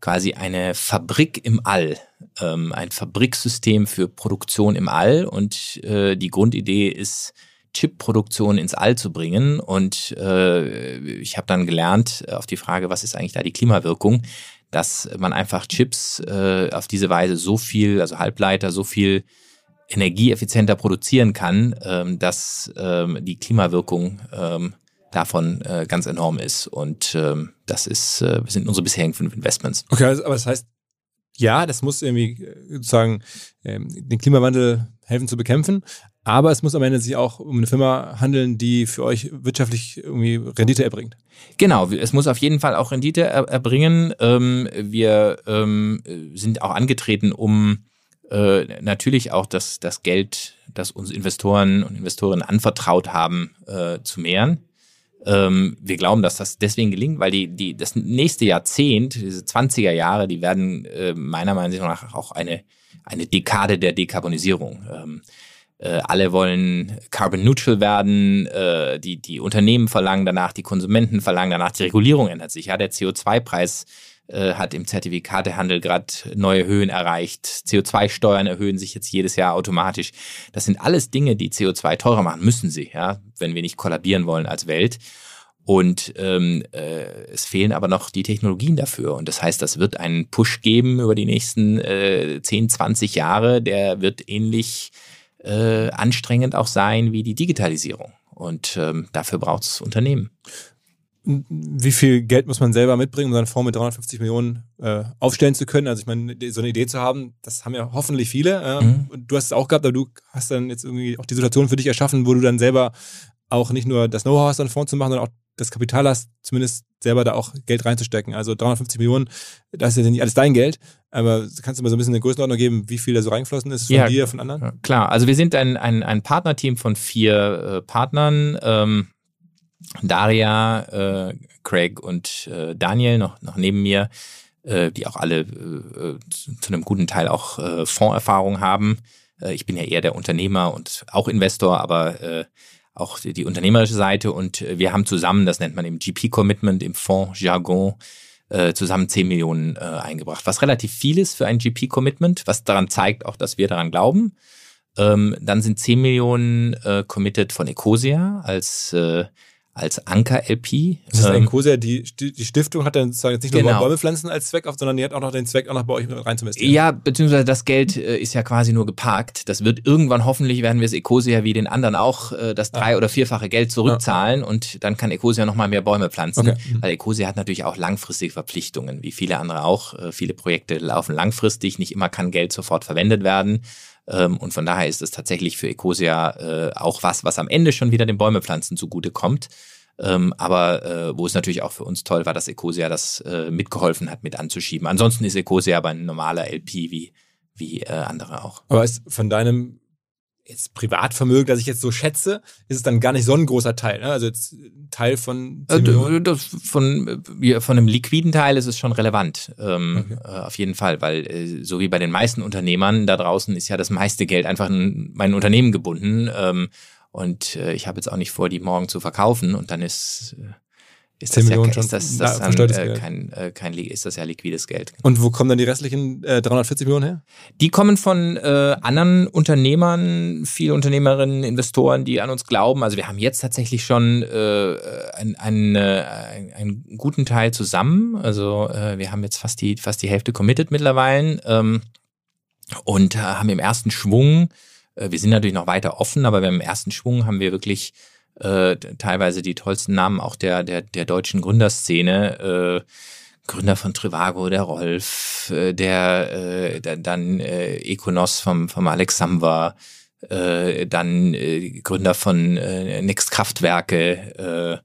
quasi eine Fabrik im All, ähm, ein Fabriksystem für Produktion im All. Und äh, die Grundidee ist, Chipproduktion ins All zu bringen. Und äh, ich habe dann gelernt auf die Frage, was ist eigentlich da die Klimawirkung, dass man einfach Chips äh, auf diese Weise so viel, also Halbleiter, so viel energieeffizienter produzieren kann, ähm, dass ähm, die Klimawirkung ähm, davon äh, ganz enorm ist. Und ähm, das ist, äh, sind unsere bisherigen fünf Investments. Okay, also, aber das heißt, ja, das muss irgendwie äh, sozusagen ähm, den Klimawandel helfen zu bekämpfen, aber es muss am Ende sich auch um eine Firma handeln, die für euch wirtschaftlich irgendwie Rendite erbringt. Genau, es muss auf jeden Fall auch Rendite erbringen. Ähm, wir ähm, sind auch angetreten, um äh, natürlich auch das, das Geld, das uns Investoren und Investorinnen anvertraut haben, äh, zu mehren. Ähm, wir glauben, dass das deswegen gelingt, weil die, die, das nächste Jahrzehnt, diese 20er Jahre, die werden äh, meiner Meinung nach auch eine, eine Dekade der Dekarbonisierung. Ähm, äh, alle wollen carbon neutral werden, äh, die, die Unternehmen verlangen danach, die Konsumenten verlangen danach, die Regulierung ändert sich. Ja, der CO2-Preis äh, hat im Zertifikatehandel gerade neue Höhen erreicht. CO2-Steuern erhöhen sich jetzt jedes Jahr automatisch. Das sind alles Dinge, die CO2 teurer machen, müssen sie, ja, wenn wir nicht kollabieren wollen als Welt. Und ähm, äh, es fehlen aber noch die Technologien dafür. Und das heißt, das wird einen Push geben über die nächsten äh, 10, 20 Jahre. Der wird ähnlich äh, anstrengend auch sein wie die Digitalisierung. Und ähm, dafür braucht es Unternehmen. Wie viel Geld muss man selber mitbringen, um seinen Fonds mit 350 Millionen äh, aufstellen zu können? Also ich meine, so eine Idee zu haben, das haben ja hoffentlich viele. Äh, mhm. Du hast es auch gehabt, aber du hast dann jetzt irgendwie auch die Situation für dich erschaffen, wo du dann selber auch nicht nur das Know-how hast, einen Fonds zu machen, sondern auch das Kapital hast, zumindest selber da auch Geld reinzustecken. Also 350 Millionen, das ist ja nicht alles dein Geld, aber kannst du mal so ein bisschen eine Größenordnung geben, wie viel da so reingeflossen ist von ja, dir, von anderen? Klar, also wir sind ein, ein, ein Partnerteam von vier äh, Partnern. Ähm, Daria, äh, Craig und äh, Daniel noch, noch neben mir, äh, die auch alle äh, zu, zu einem guten Teil auch äh, Fondserfahrung haben. Äh, ich bin ja eher der Unternehmer und auch Investor, aber auch die, die unternehmerische Seite und äh, wir haben zusammen, das nennt man im GP-Commitment, im Fonds-Jargon, äh, zusammen 10 Millionen äh, eingebracht, was relativ viel ist für ein GP-Commitment, was daran zeigt auch, dass wir daran glauben. Ähm, dann sind 10 Millionen äh, committed von Ecosia als äh, als Anker-LP. Das ist ähm, Ecosia, die, die Stiftung hat dann sozusagen jetzt nicht nur genau. Bäume pflanzen als Zweck auf, sondern die hat auch noch den Zweck, auch noch bei euch rein zu investieren. Ja, beziehungsweise das Geld äh, ist ja quasi nur geparkt. Das wird irgendwann hoffentlich, werden wir es Ecosia wie den anderen auch äh, das drei- oder vierfache Geld zurückzahlen ja. und dann kann Ecosia nochmal mehr Bäume pflanzen. Okay. Mhm. Weil Ecosia hat natürlich auch langfristige Verpflichtungen, wie viele andere auch. Äh, viele Projekte laufen langfristig, nicht immer kann Geld sofort verwendet werden. Ähm, und von daher ist es tatsächlich für Ecosia äh, auch was, was am Ende schon wieder den Bäumepflanzen zugute kommt. Ähm, aber äh, wo es natürlich auch für uns toll war, dass Ecosia das äh, mitgeholfen hat, mit anzuschieben. Ansonsten ist Ecosia aber ein normaler LP wie, wie äh, andere auch. Aber ist von deinem jetzt Privatvermögen, das ich jetzt so schätze, ist es dann gar nicht so ein großer Teil. Ne? Also jetzt Teil von 10 äh, das, von, von einem liquiden Teil ist es schon relevant. Ähm, okay. äh, auf jeden Fall, weil äh, so wie bei den meisten Unternehmern da draußen ist ja das meiste Geld einfach in mein Unternehmen gebunden. Ähm, und äh, ich habe jetzt auch nicht vor, die morgen zu verkaufen und dann ist, ist, das ja, ist das, das dann, äh, kein, äh, kein, ist das ja liquides Geld. Und wo kommen dann die restlichen äh, 340 Millionen her? Die kommen von äh, anderen Unternehmern, viele Unternehmerinnen, Investoren, die an uns glauben. Also wir haben jetzt tatsächlich schon äh, einen, einen, äh, einen guten Teil zusammen. Also äh, wir haben jetzt fast die, fast die Hälfte committed mittlerweile ähm, und äh, haben im ersten Schwung äh, wir sind natürlich noch weiter offen, aber beim ersten Schwung haben wir wirklich äh, teilweise die tollsten Namen auch der, der, der deutschen Gründerszene. Äh, Gründer von Trivago, der Rolf, äh, der, äh, der dann äh, Econos vom, vom Alexander, äh, dann äh, Gründer von äh, Next Kraftwerke,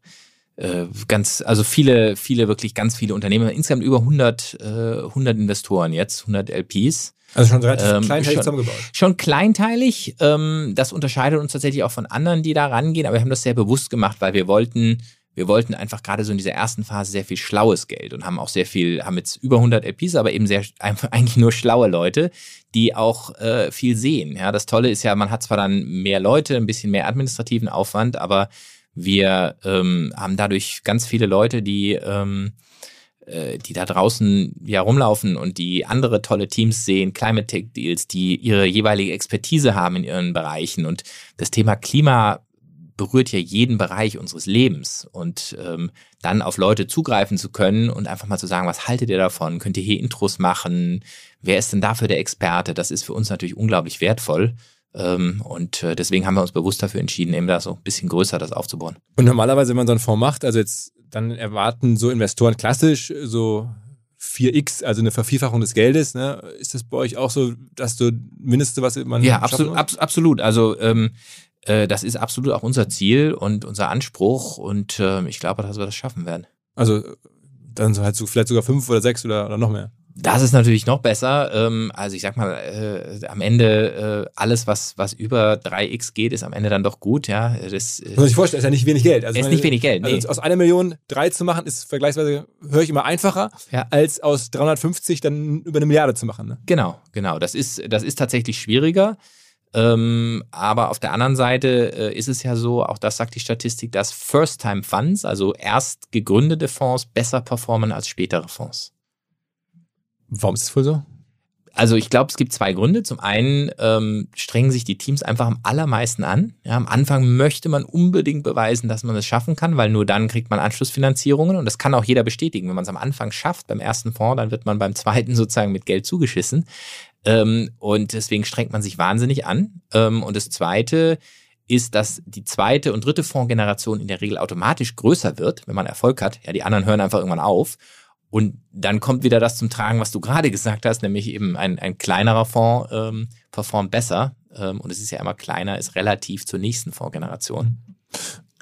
äh, äh, ganz, also viele, viele, wirklich ganz viele Unternehmen, insgesamt über 100, äh, 100 Investoren jetzt, 100 LPs. Also schon relativ ähm, kleinteilig schon, zusammengebaut. Schon kleinteilig. Ähm, das unterscheidet uns tatsächlich auch von anderen, die da rangehen, aber wir haben das sehr bewusst gemacht, weil wir wollten wir wollten einfach gerade so in dieser ersten Phase sehr viel schlaues Geld und haben auch sehr viel, haben jetzt über 100 LPs, aber eben sehr einfach eigentlich nur schlaue Leute, die auch äh, viel sehen. Ja, das Tolle ist ja, man hat zwar dann mehr Leute, ein bisschen mehr administrativen Aufwand, aber wir ähm, haben dadurch ganz viele Leute, die ähm, äh, die da draußen ja rumlaufen und die andere tolle Teams sehen, Climate Tech Deals, die ihre jeweilige Expertise haben in ihren Bereichen. Und das Thema Klima berührt ja jeden Bereich unseres Lebens. Und ähm, dann auf Leute zugreifen zu können und einfach mal zu sagen, was haltet ihr davon? Könnt ihr hier Intros machen? Wer ist denn dafür der Experte? Das ist für uns natürlich unglaublich wertvoll. Ähm, und äh, deswegen haben wir uns bewusst dafür entschieden, eben da so ein bisschen größer das aufzubauen. Und normalerweise, wenn man so einen Fonds macht, also jetzt dann erwarten so Investoren klassisch so 4x, also eine Vervielfachung des Geldes. Ne? Ist das bei euch auch so, dass du Mindeste, was man. Ja, absolut, ab, absolut. Also ähm, äh, das ist absolut auch unser Ziel und unser Anspruch und äh, ich glaube, dass wir das schaffen werden. Also dann halt so vielleicht sogar fünf oder sechs oder, oder noch mehr. Das ist natürlich noch besser. Ähm, also ich sag mal, äh, am Ende äh, alles, was, was über 3x geht, ist am Ende dann doch gut. Ja, das, äh, Muss sich vorstellen, ist ja nicht wenig Geld. Also ist meine, nicht wenig Geld. Also nee. Also aus einer Million drei zu machen, ist vergleichsweise, höre ich immer, einfacher, ja. als aus 350 dann über eine Milliarde zu machen. Ne? Genau, genau. Das ist, das ist tatsächlich schwieriger. Ähm, aber auf der anderen Seite äh, ist es ja so, auch das sagt die Statistik, dass First-Time-Funds, also erst gegründete Fonds, besser performen als spätere Fonds. Warum ist das wohl so? Also ich glaube, es gibt zwei Gründe. Zum einen ähm, strengen sich die Teams einfach am allermeisten an. Ja, am Anfang möchte man unbedingt beweisen, dass man es schaffen kann, weil nur dann kriegt man Anschlussfinanzierungen und das kann auch jeder bestätigen. Wenn man es am Anfang schafft, beim ersten Fonds, dann wird man beim zweiten sozusagen mit Geld zugeschissen. Ähm, und deswegen strengt man sich wahnsinnig an. Ähm, und das Zweite ist, dass die zweite und dritte Fondsgeneration in der Regel automatisch größer wird, wenn man Erfolg hat. Ja, die anderen hören einfach irgendwann auf. Und dann kommt wieder das zum Tragen, was du gerade gesagt hast, nämlich eben ein, ein kleinerer Fonds ähm, performt besser. Ähm, und es ist ja immer kleiner, ist relativ zur nächsten Fondsgeneration.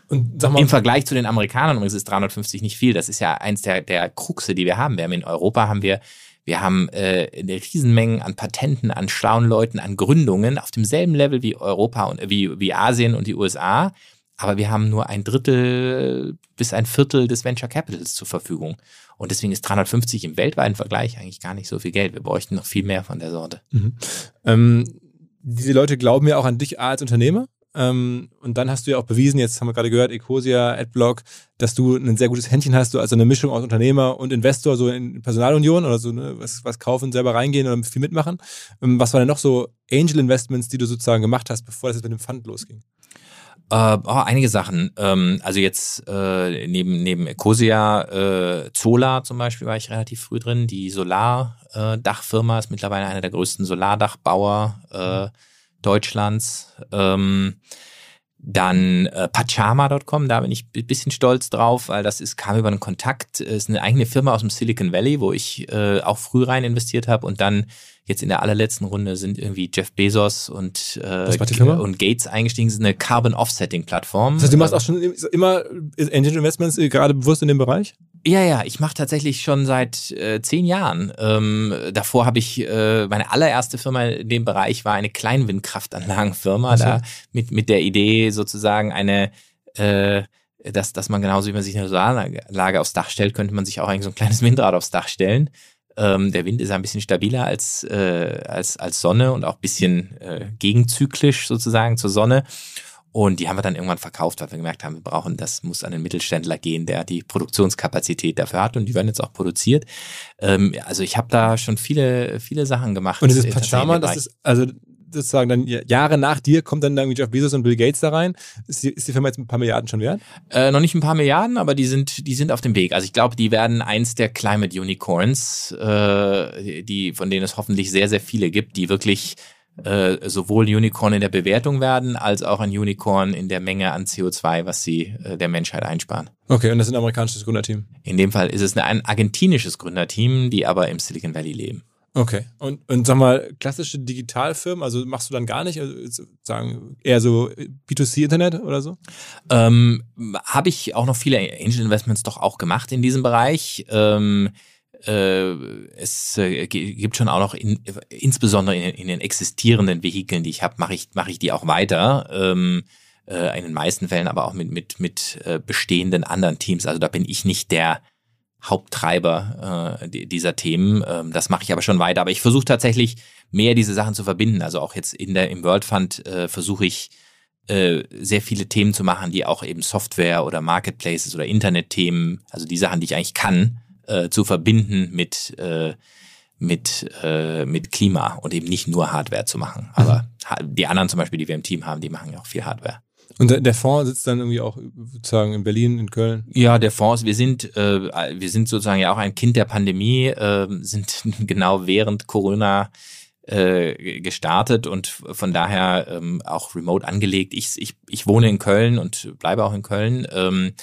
Und sag mal, Im Vergleich zu den Amerikanern übrigens ist 350 nicht viel. Das ist ja eins der, der Kruxe, die wir haben. Wir haben in Europa haben wir wir haben äh, eine Riesenmenge an Patenten, an schlauen Leuten, an Gründungen auf demselben Level wie Europa und wie, wie Asien und die USA. Aber wir haben nur ein Drittel bis ein Viertel des Venture Capitals zur Verfügung. Und deswegen ist 350 im weltweiten Vergleich eigentlich gar nicht so viel Geld. Wir bräuchten noch viel mehr von der Sorte. Mhm. Ähm, diese Leute glauben ja auch an dich als Unternehmer. Ähm, und dann hast du ja auch bewiesen, jetzt haben wir gerade gehört, Ecosia, Adblock, dass du ein sehr gutes Händchen hast, du also eine Mischung aus Unternehmer und Investor, so in Personalunion oder so, ne, was, was kaufen, selber reingehen oder viel mitmachen. Ähm, was waren denn noch so Angel Investments, die du sozusagen gemacht hast, bevor das jetzt mit dem Fund losging? Äh, oh, einige Sachen. Ähm, also jetzt äh, neben neben Ecosia, äh, Zola zum Beispiel war ich relativ früh drin. Die Solardachfirma äh, ist mittlerweile einer der größten Solardachbauer äh, Deutschlands. Ähm, dann äh, Pachama.com, da bin ich ein bisschen stolz drauf, weil das ist, kam über einen Kontakt, ist eine eigene Firma aus dem Silicon Valley, wo ich äh, auch früh rein investiert habe und dann jetzt in der allerletzten Runde sind irgendwie Jeff Bezos und, äh, und Gates eingestiegen. Ist eine Carbon Offsetting Plattform. Das heißt, du machst auch schon immer Angel Investments äh, gerade bewusst in dem Bereich? Ja, ja, ich mache tatsächlich schon seit äh, zehn Jahren. Ähm, davor habe ich, äh, meine allererste Firma in dem Bereich war eine Kleinwindkraftanlagenfirma, so. da mit, mit der Idee sozusagen eine, äh, dass, dass man genauso wie man sich eine Solaranlage aufs Dach stellt, könnte man sich auch eigentlich so ein kleines Windrad aufs Dach stellen. Ähm, der Wind ist ein bisschen stabiler als, äh, als, als Sonne und auch ein bisschen äh, gegenzyklisch sozusagen zur Sonne. Und die haben wir dann irgendwann verkauft, weil wir gemerkt haben, wir brauchen, das muss an den Mittelständler gehen, der die Produktionskapazität dafür hat und die werden jetzt auch produziert. Ähm, also ich habe da schon viele, viele Sachen gemacht. Und dieses Pachama, das ist, also sozusagen dann Jahre nach dir kommt dann irgendwie Jeff Bezos und Bill Gates da rein. Ist die, ist die Firma jetzt ein paar Milliarden schon wert? Äh, noch nicht ein paar Milliarden, aber die sind, die sind auf dem Weg. Also ich glaube, die werden eins der Climate Unicorns, äh, die, von denen es hoffentlich sehr, sehr viele gibt, die wirklich äh, sowohl Unicorn in der Bewertung werden, als auch ein Unicorn in der Menge an CO2, was sie äh, der Menschheit einsparen. Okay, und das ist ein amerikanisches Gründerteam? In dem Fall ist es ein argentinisches Gründerteam, die aber im Silicon Valley leben. Okay. Und, und sag mal, klassische Digitalfirmen, also machst du dann gar nicht, also sagen eher so B2C-Internet oder so? Ähm, Habe ich auch noch viele Angel Investments doch auch gemacht in diesem Bereich. Ähm, äh, es äh, gibt schon auch noch in, insbesondere in, in, den existierenden Vehikeln, die ich habe, mache ich, mach ich die auch weiter. Ähm, äh, in den meisten Fällen aber auch mit, mit, mit äh, bestehenden anderen Teams. Also da bin ich nicht der Haupttreiber äh, dieser Themen. Ähm, das mache ich aber schon weiter. Aber ich versuche tatsächlich mehr diese Sachen zu verbinden. Also auch jetzt in der im World Fund äh, versuche ich äh, sehr viele Themen zu machen, die auch eben Software oder Marketplaces oder Internetthemen, also die Sachen, die ich eigentlich kann, äh, zu verbinden mit äh, mit äh, mit Klima und eben nicht nur Hardware zu machen. Aber mhm. die anderen zum Beispiel, die wir im Team haben, die machen ja auch viel Hardware. Und der Fonds sitzt dann irgendwie auch sozusagen in Berlin, in Köln? Ja, der Fonds, wir sind, äh, wir sind sozusagen ja auch ein Kind der Pandemie, äh, sind genau während Corona äh, gestartet und von daher ähm, auch remote angelegt. Ich, ich, ich wohne in Köln und bleibe auch in Köln. Ähm,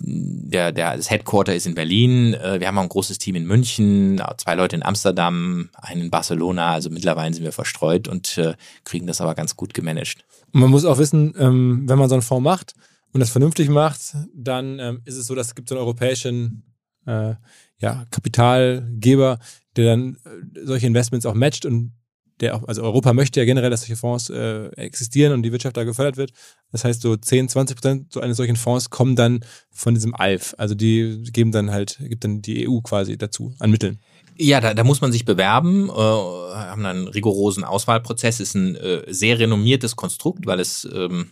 der, der, das Headquarter ist in Berlin. Äh, wir haben auch ein großes Team in München, zwei Leute in Amsterdam, einen in Barcelona. Also mittlerweile sind wir verstreut und äh, kriegen das aber ganz gut gemanagt. Und man muss auch wissen, ähm, wenn man so einen Fonds macht und das vernünftig macht, dann ähm, ist es so, dass es gibt so einen europäischen äh, ja, Kapitalgeber, der dann äh, solche Investments auch matcht und der auch, also Europa möchte ja generell, dass solche Fonds äh, existieren und die Wirtschaft da gefördert wird. Das heißt, so 10, 20 Prozent so eines solchen Fonds kommen dann von diesem ALF. Also die geben dann halt, gibt dann die EU quasi dazu an Mitteln. Ja, da, da muss man sich bewerben, äh, haben einen rigorosen Auswahlprozess, ist ein äh, sehr renommiertes Konstrukt, weil es ähm,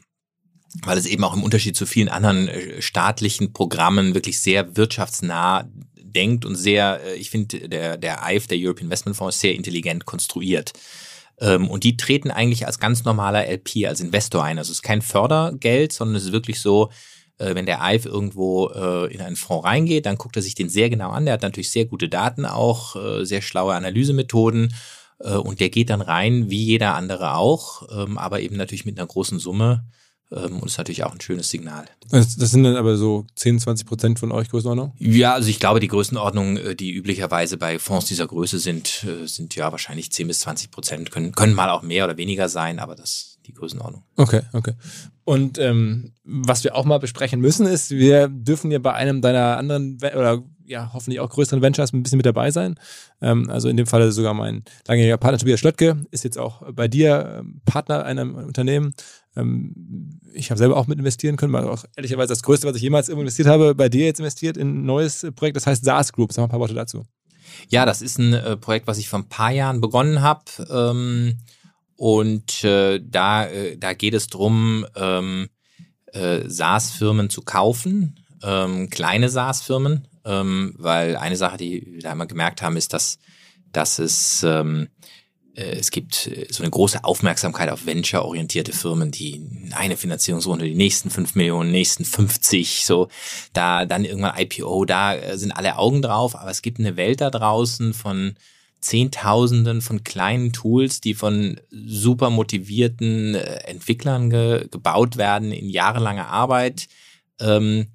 weil es eben auch im Unterschied zu vielen anderen äh, staatlichen Programmen wirklich sehr wirtschaftsnah denkt und sehr, äh, ich finde, der, der EIF, der European Investment Fonds, sehr intelligent konstruiert. Ähm, und die treten eigentlich als ganz normaler LP, als Investor ein. Also es ist kein Fördergeld, sondern es ist wirklich so, äh, wenn der EIF irgendwo äh, in einen Fonds reingeht, dann guckt er sich den sehr genau an. Der hat natürlich sehr gute Daten auch, sehr schlaue Analysemethoden und der geht dann rein, wie jeder andere auch, ähm, aber eben natürlich mit einer großen Summe und ist natürlich auch ein schönes Signal. Das, das, sind dann aber so 10, 20 Prozent von euch Größenordnung? Ja, also ich glaube, die Größenordnung, äh, die üblicherweise bei Fonds dieser Größe sind, äh, sind ja wahrscheinlich 10 bis 20 Prozent. Können, können mal auch mehr oder weniger sein, aber das die Größenordnung. Okay, okay. Und ähm, was wir auch mal besprechen müssen, ist, wir dürfen ja bei einem deiner anderen oder ja, hoffentlich auch größeren Ventures ein bisschen mit dabei sein. Ähm, also in dem Fall sogar mein langjähriger Partner Tobias Schlöttke ist jetzt auch bei dir ähm, Partner einem Unternehmen. Ähm, ich habe selber auch mit investieren können, weil auch ehrlicherweise das Größte, was ich jemals investiert habe, bei dir jetzt investiert in ein neues Projekt, das heißt SaaS Group. Sag mal ein paar Worte dazu. Ja, das ist ein äh, Projekt, was ich vor ein paar Jahren begonnen habe. Ähm, und äh, da, äh, da geht es drum, ähm, äh, SaaS-Firmen zu kaufen, ähm, kleine SaaS-Firmen, ähm, weil eine Sache, die wir da immer gemerkt haben, ist, dass, dass es ähm, äh, es gibt äh, so eine große Aufmerksamkeit auf venture-orientierte Firmen, die eine Finanzierungsrunde, die nächsten fünf Millionen, nächsten 50, so, da dann irgendwann IPO, da äh, sind alle Augen drauf, aber es gibt eine Welt da draußen von Zehntausenden von kleinen Tools, die von super motivierten Entwicklern ge gebaut werden in jahrelanger Arbeit. Ähm,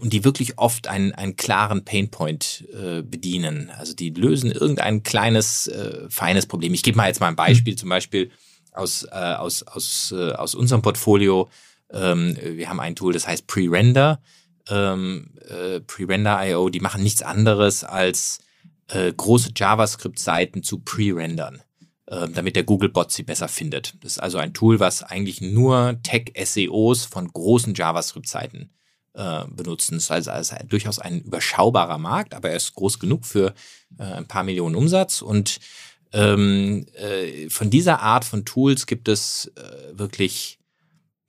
und die wirklich oft einen, einen klaren Painpoint äh, bedienen. Also die lösen irgendein kleines, äh, feines Problem. Ich gebe mal jetzt mal ein Beispiel, mhm. zum Beispiel aus, äh, aus, aus, äh, aus unserem Portfolio. Ähm, wir haben ein Tool, das heißt Pre-Render. Ähm, äh, Pre-Render.io, die machen nichts anderes als äh, große JavaScript-Seiten zu pre-rendern ähm, damit der Googlebot sie besser findet. Das ist also ein Tool, was eigentlich nur Tech-SEOs von großen JavaScript-Seiten äh, benutzen. Das ist also, also durchaus ein überschaubarer Markt, aber er ist groß genug für äh, ein paar Millionen Umsatz. Und ähm, äh, von dieser Art von Tools gibt es äh, wirklich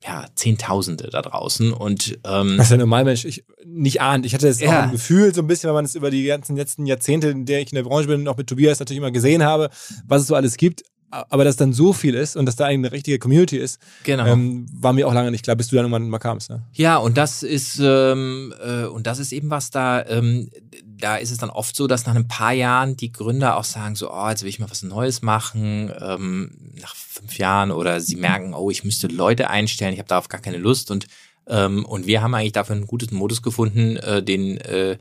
ja, Zehntausende da draußen. Und ähm, was ja normal Mensch ich nicht ahnt. Ich hatte das ja. auch ein Gefühl, so ein bisschen, weil man es über die ganzen letzten Jahrzehnte, in der ich in der Branche bin, auch mit Tobias natürlich immer gesehen habe, was es so alles gibt aber dass dann so viel ist und dass da eine richtige Community ist, genau. ähm, war mir auch lange nicht klar, bis du dann irgendwann mal kamst. Ne? Ja, und das ist ähm, äh, und das ist eben was da. Ähm, da ist es dann oft so, dass nach ein paar Jahren die Gründer auch sagen so, oh, jetzt will ich mal was Neues machen. Ähm, nach fünf Jahren oder sie merken, oh, ich müsste Leute einstellen, ich habe darauf gar keine Lust und ähm, und wir haben eigentlich dafür einen guten Modus gefunden, äh, den äh,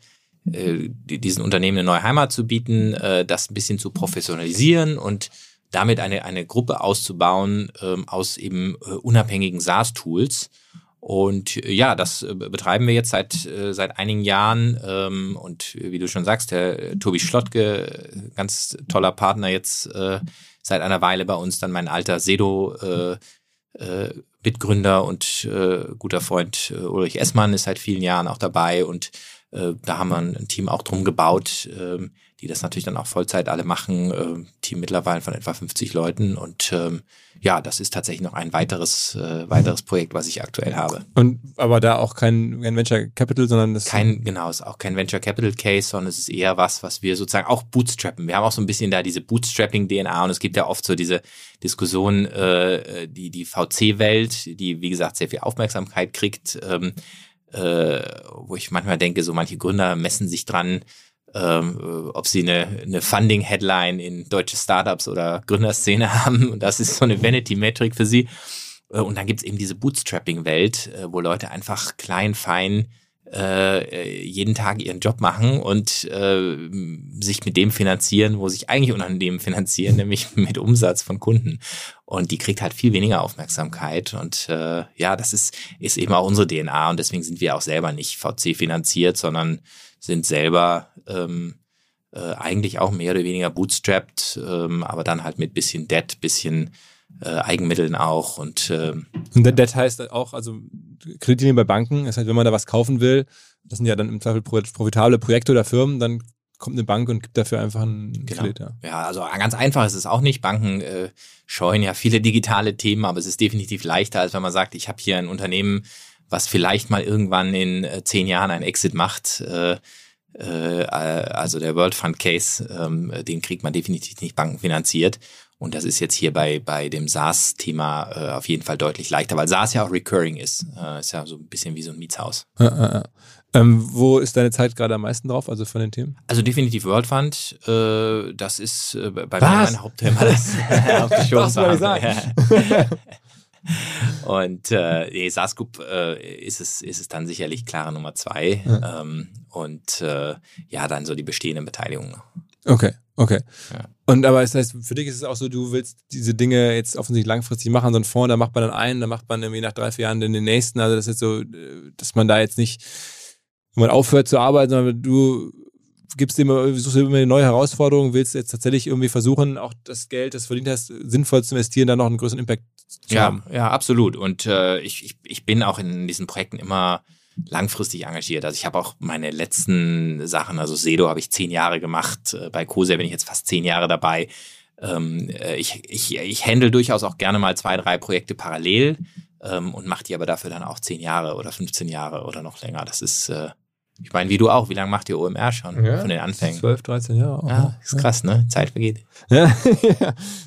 äh diesen Unternehmen eine neue Heimat zu bieten, äh, das ein bisschen zu professionalisieren und damit eine, eine Gruppe auszubauen ähm, aus eben äh, unabhängigen SaaS-Tools. Und äh, ja, das äh, betreiben wir jetzt seit, äh, seit einigen Jahren. Ähm, und wie du schon sagst, der äh, Tobi Schlottke, ganz toller Partner jetzt äh, seit einer Weile bei uns, dann mein alter Sedo äh, äh, Mitgründer und äh, guter Freund äh, Ulrich Essmann ist seit vielen Jahren auch dabei und äh, da haben wir ein Team auch drum gebaut, äh, die das natürlich dann auch Vollzeit alle machen. Äh, Team mittlerweile von etwa 50 Leuten und ähm, ja, das ist tatsächlich noch ein weiteres äh, weiteres Projekt, was ich aktuell habe. Und aber da auch kein, kein Venture Capital, sondern das kein genau ist auch kein Venture Capital Case, sondern es ist eher was, was wir sozusagen auch bootstrappen. Wir haben auch so ein bisschen da diese Bootstrapping DNA und es gibt ja oft so diese Diskussion, äh, die die VC-Welt, die wie gesagt sehr viel Aufmerksamkeit kriegt. Ähm, äh, wo ich manchmal denke, so manche Gründer messen sich dran, ähm, ob sie eine, eine Funding-Headline in deutsche Startups oder Gründerszene haben. Das ist so eine Vanity-Metric für sie. Äh, und dann gibt's eben diese Bootstrapping-Welt, äh, wo Leute einfach klein, fein äh, jeden Tag ihren Job machen und äh, sich mit dem finanzieren, wo sich eigentlich Unternehmen finanzieren, nämlich mit Umsatz von Kunden. Und die kriegt halt viel weniger Aufmerksamkeit. Und äh, ja, das ist, ist eben auch unsere DNA und deswegen sind wir auch selber nicht VC finanziert, sondern sind selber ähm, äh, eigentlich auch mehr oder weniger bootstrapped, ähm, aber dann halt mit bisschen Debt, bisschen äh, Eigenmitteln auch und äh, und Debt heißt auch, also Kreditlinien bei Banken, das heißt, wenn man da was kaufen will, das sind ja dann im Zweifel profitable Projekte oder Firmen, dann kommt eine Bank und gibt dafür einfach einen genau. Kredit. Ja. ja, also ganz einfach ist es auch nicht. Banken äh, scheuen ja viele digitale Themen, aber es ist definitiv leichter, als wenn man sagt, ich habe hier ein Unternehmen, was vielleicht mal irgendwann in äh, zehn Jahren ein Exit macht. Äh, äh, also der World Fund Case, ähm, den kriegt man definitiv nicht bankenfinanziert. Und das ist jetzt hier bei, bei dem SaaS-Thema äh, auf jeden Fall deutlich leichter, weil SaaS ja auch recurring ist. Äh, ist ja so ein bisschen wie so ein Mietshaus. Ja, ja, ja. Ähm, wo ist deine Zeit gerade am meisten drauf, also von den Themen? Also definitiv World Fund. Äh, das ist äh, bei Was? mir mein Hauptthema. Das, Was soll ich sagen? Und äh, nee, SaaS Group äh, ist, es, ist es dann sicherlich klare Nummer zwei. Ähm, und äh, ja, dann so die bestehenden Beteiligungen. Okay, okay. Ja. Und aber das heißt, für dich ist es auch so, du willst diese Dinge jetzt offensichtlich langfristig machen, so ein Fonds, da macht man dann einen, da macht man irgendwie nach drei, vier Jahren den nächsten. Also das ist so, dass man da jetzt nicht, wenn man aufhört zu arbeiten, sondern du gibst immer, suchst immer eine neue Herausforderung, willst jetzt tatsächlich irgendwie versuchen, auch das Geld, das du verdient hast, sinnvoll zu investieren, dann noch einen größeren Impact zu ja, haben. Ja, absolut. Und äh, ich, ich, ich bin auch in diesen Projekten immer langfristig engagiert. Also ich habe auch meine letzten Sachen, also Sedo habe ich zehn Jahre gemacht, äh, bei Kose bin ich jetzt fast zehn Jahre dabei. Ähm, äh, ich, ich, ich handle durchaus auch gerne mal zwei, drei Projekte parallel ähm, und mache die aber dafür dann auch zehn Jahre oder 15 Jahre oder noch länger. Das ist, äh, ich meine, wie du auch, wie lange macht ihr OMR schon ja, von den Anfängen? 12, 13 Jahre. Ja, ist krass, ne? Zeit vergeht. Ja,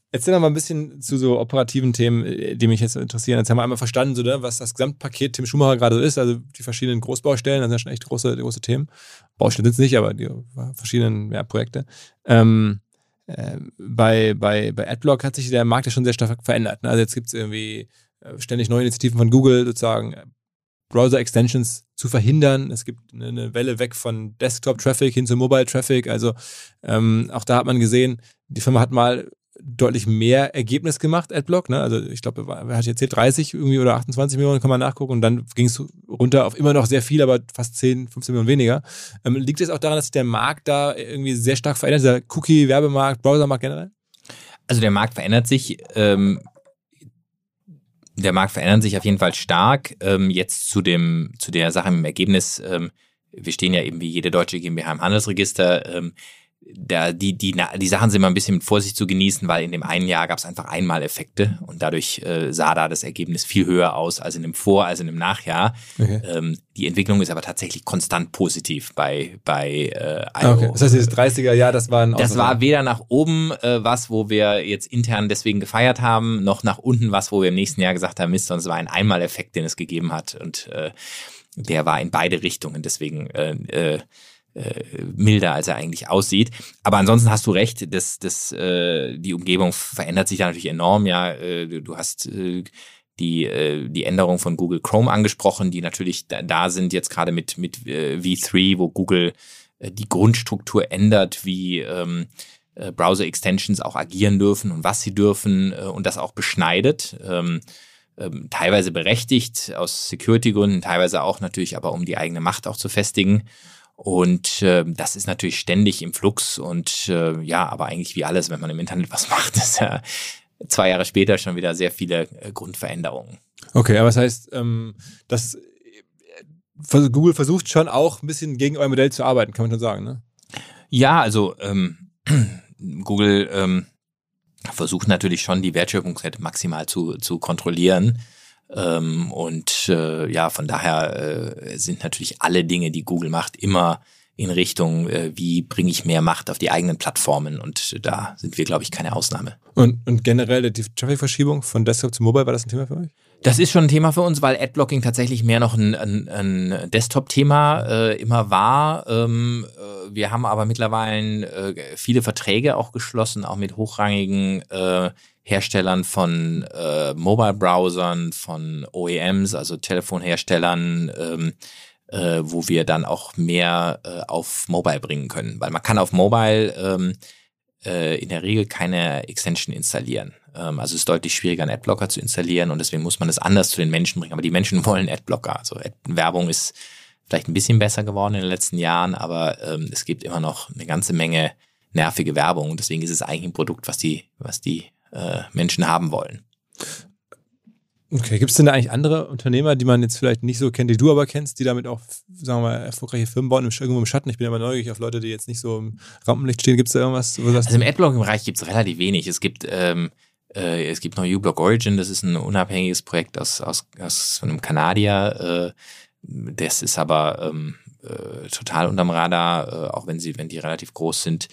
Erzähl noch mal ein bisschen zu so operativen Themen, die mich jetzt interessieren. Jetzt haben wir einmal verstanden, so, ne, was das Gesamtpaket Tim Schumacher gerade so ist, also die verschiedenen Großbaustellen, das sind ja schon echt große, große Themen. Baustellen sind es nicht, aber die verschiedenen ja, Projekte. Ähm, äh, bei, bei, bei Adblock hat sich der Markt ja schon sehr stark verändert. Ne? Also jetzt gibt es irgendwie äh, ständig neue Initiativen von Google, sozusagen äh, Browser-Extensions zu verhindern. Es gibt eine Welle weg von Desktop-Traffic hin zu Mobile-Traffic. Also ähm, auch da hat man gesehen, die Firma hat mal deutlich mehr Ergebnis gemacht, Adblock. Ne? Also ich glaube, wer hat erzählt, 30 irgendwie oder 28 Millionen, kann man nachgucken. Und dann ging es runter auf immer noch sehr viel, aber fast 10, 15 Millionen weniger. Ähm, liegt es auch daran, dass sich der Markt da irgendwie sehr stark verändert, dieser Cookie-Werbemarkt, Browsermarkt generell? Also der Markt verändert sich. Ähm, der Markt verändert sich auf jeden Fall stark. Ähm, jetzt zu dem zu der Sache im Ergebnis. Ähm, wir stehen ja eben wie jede deutsche GmbH im Handelsregister. Da, die, die, die Sachen sind mal ein bisschen mit Vorsicht zu genießen, weil in dem einen Jahr gab es einfach einmal Effekte und dadurch äh, sah da das Ergebnis viel höher aus als in dem Vor-, als in dem Nachjahr. Okay. Ähm, die Entwicklung ist aber tatsächlich konstant positiv bei, bei äh, IO. Okay. Das heißt, dieses 30er Jahr, das war ein Das war weder nach oben äh, was, wo wir jetzt intern deswegen gefeiert haben, noch nach unten was, wo wir im nächsten Jahr gesagt haben, Mist, sondern es war ein Einmal-Effekt, den es gegeben hat und äh, der war in beide Richtungen. Deswegen äh, äh, äh, milder, als er eigentlich aussieht. Aber ansonsten hast du recht, dass, dass äh, die Umgebung verändert sich da natürlich enorm. Ja, äh, du hast äh, die, äh, die Änderung von Google Chrome angesprochen, die natürlich da, sind jetzt gerade mit, mit äh, V3, wo Google äh, die Grundstruktur ändert, wie ähm, äh, Browser-Extensions auch agieren dürfen und was sie dürfen äh, und das auch beschneidet. Ähm, ähm, teilweise berechtigt aus Security-Gründen, teilweise auch natürlich aber um die eigene Macht auch zu festigen. Und äh, das ist natürlich ständig im Flux und äh, ja, aber eigentlich wie alles, wenn man im Internet was macht, ist ja zwei Jahre später schon wieder sehr viele äh, Grundveränderungen. Okay, aber das heißt, ähm, dass äh, Google versucht schon auch ein bisschen gegen euer Modell zu arbeiten, kann man schon sagen, ne? Ja, also ähm, Google ähm, versucht natürlich schon die Wertschöpfungskette maximal zu, zu kontrollieren. Ähm, und äh, ja, von daher äh, sind natürlich alle Dinge, die Google macht, immer in Richtung, äh, wie bringe ich mehr Macht auf die eigenen Plattformen. Und da sind wir, glaube ich, keine Ausnahme. Und, und generell die Traffic-Verschiebung von Desktop zu Mobile, war das ein Thema für euch? Das ist schon ein Thema für uns, weil Adblocking tatsächlich mehr noch ein, ein, ein Desktop-Thema äh, immer war. Ähm, äh, wir haben aber mittlerweile äh, viele Verträge auch geschlossen, auch mit hochrangigen äh, Herstellern von äh, Mobile-Browsern, von OEMs, also Telefonherstellern, ähm, äh, wo wir dann auch mehr äh, auf Mobile bringen können. Weil man kann auf Mobile ähm, äh, in der Regel keine Extension installieren. Ähm, also es ist deutlich schwieriger, einen Adblocker zu installieren und deswegen muss man das anders zu den Menschen bringen. Aber die Menschen wollen Adblocker. Also Ad Werbung ist vielleicht ein bisschen besser geworden in den letzten Jahren, aber ähm, es gibt immer noch eine ganze Menge nervige Werbung und deswegen ist es eigentlich ein Produkt, was die, was die äh, Menschen haben wollen. Okay, gibt es denn da eigentlich andere Unternehmer, die man jetzt vielleicht nicht so kennt, die du aber kennst, die damit auch, sagen wir mal, erfolgreiche Firmen bauen, irgendwo im Schatten? Ich bin immer neugierig auf Leute, die jetzt nicht so im Rampenlicht stehen. Gibt es da irgendwas? also im Adblocking-Bereich gibt es relativ wenig. Es gibt ähm, äh, es gibt noch uBlock Origin, das ist ein unabhängiges Projekt aus, aus, aus einem Kanadier. Äh, das ist aber ähm, äh, total unterm Radar, äh, auch wenn sie, wenn die relativ groß sind.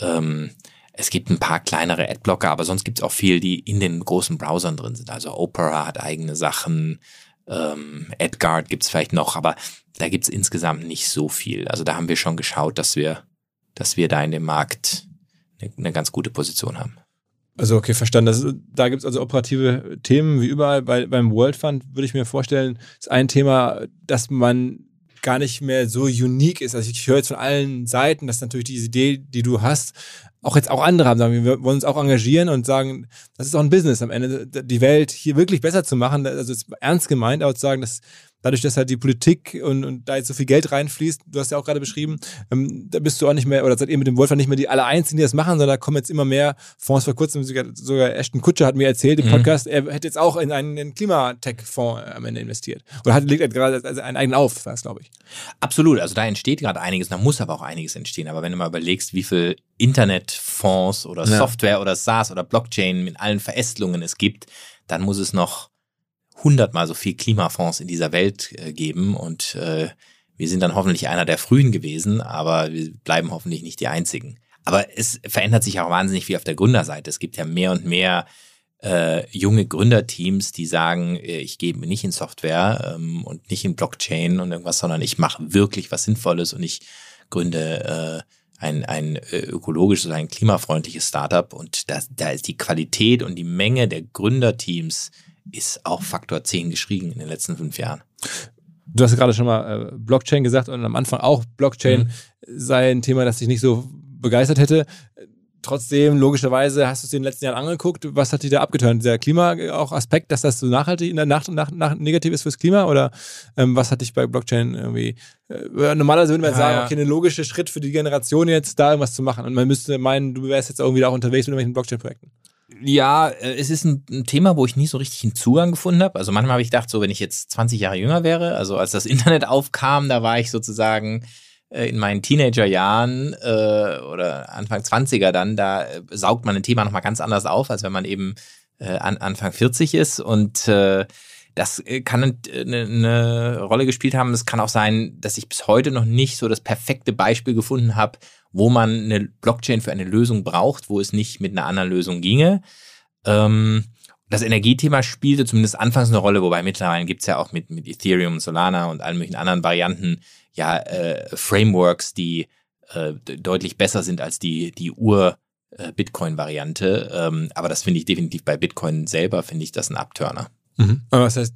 Ähm, es gibt ein paar kleinere Adblocker, aber sonst gibt es auch viel, die in den großen Browsern drin sind. Also Opera hat eigene Sachen, ähm, AdGuard gibt es vielleicht noch, aber da gibt es insgesamt nicht so viel. Also da haben wir schon geschaut, dass wir, dass wir da in dem Markt eine, eine ganz gute Position haben. Also okay, verstanden. Das, da gibt es also operative Themen wie überall. Bei, beim World Fund würde ich mir vorstellen, ist ein Thema, dass man gar nicht mehr so unique ist. Also ich höre jetzt von allen Seiten, dass natürlich diese Idee, die du hast, auch jetzt auch andere haben, sagen, wir wollen uns auch engagieren und sagen, das ist auch ein Business am Ende, die Welt hier wirklich besser zu machen. Also ist ernst gemeint, aber zu sagen, dass dadurch, dass halt die Politik und, und da jetzt so viel Geld reinfließt, du hast ja auch gerade beschrieben, ähm, da bist du auch nicht mehr, oder seid ihr mit dem Wolfgang nicht mehr die alle Einzigen, die das machen, sondern da kommen jetzt immer mehr Fonds. Vor kurzem sogar, sogar Ashton Kutscher hat mir erzählt im mhm. Podcast, er hätte jetzt auch in einen Klimatech-Fonds am Ende investiert. Oder hat, legt gerade also einen eigenen auf, was glaube ich. Absolut, also da entsteht gerade einiges, da muss aber auch einiges entstehen. Aber wenn du mal überlegst, wie viel Internetfonds oder ja. Software oder SaaS oder Blockchain mit allen Verästelungen es gibt, dann muss es noch hundertmal so viel Klimafonds in dieser Welt äh, geben und äh, wir sind dann hoffentlich einer der frühen gewesen, aber wir bleiben hoffentlich nicht die einzigen. Aber es verändert sich auch wahnsinnig viel auf der Gründerseite. Es gibt ja mehr und mehr äh, junge Gründerteams, die sagen, äh, ich gebe nicht in Software ähm, und nicht in Blockchain und irgendwas, sondern ich mache wirklich was Sinnvolles und ich gründe äh, ein, ein äh, ökologisches ein klimafreundliches Startup und da, da ist die Qualität und die Menge der Gründerteams ist auch Faktor 10 geschrieben in den letzten fünf Jahren. Du hast gerade schon mal äh, Blockchain gesagt und am Anfang auch Blockchain mhm. sei ein Thema, das dich nicht so begeistert hätte. trotzdem, logischerweise, hast du es dir in den letzten Jahren angeguckt, was hat dich da abgetönt? Der Klima auch Aspekt, dass das so nachhaltig in der Nacht, nach, nach negativ ist fürs Klima oder ähm, was hat dich bei Blockchain irgendwie äh, normalerweise würde man ja, sagen, okay, ein logischer Schritt für die Generation jetzt, da irgendwas zu machen. Und man müsste meinen, du wärst jetzt irgendwie auch unterwegs mit irgendwelchen Blockchain-Projekten. Ja, äh, es ist ein, ein, Thema, wo ich nie so richtig einen Zugang gefunden habe. Also manchmal habe ich gedacht, so wenn ich jetzt 20 Jahre jünger wäre, also als das Internet aufkam, da war ich sozusagen äh, in meinen Teenagerjahren äh, oder Anfang 20er dann, da äh, saugt man ein Thema nochmal ganz anders auf, als wenn man eben äh, an, Anfang 40 ist. Und äh, das äh, kann eine, eine Rolle gespielt haben. Es kann auch sein, dass ich bis heute noch nicht so das perfekte Beispiel gefunden habe, wo man eine Blockchain für eine Lösung braucht, wo es nicht mit einer anderen Lösung ginge. Ähm, das Energiethema spielte zumindest anfangs eine Rolle, wobei mittlerweile gibt's ja auch mit, mit Ethereum, Solana und allen möglichen anderen Varianten ja äh, Frameworks, die äh, deutlich besser sind als die, die Ur- äh. Ähm, aber das finde ich definitiv bei Bitcoin selber, finde ich das ein Abturner. Mhm. Aber was heißt,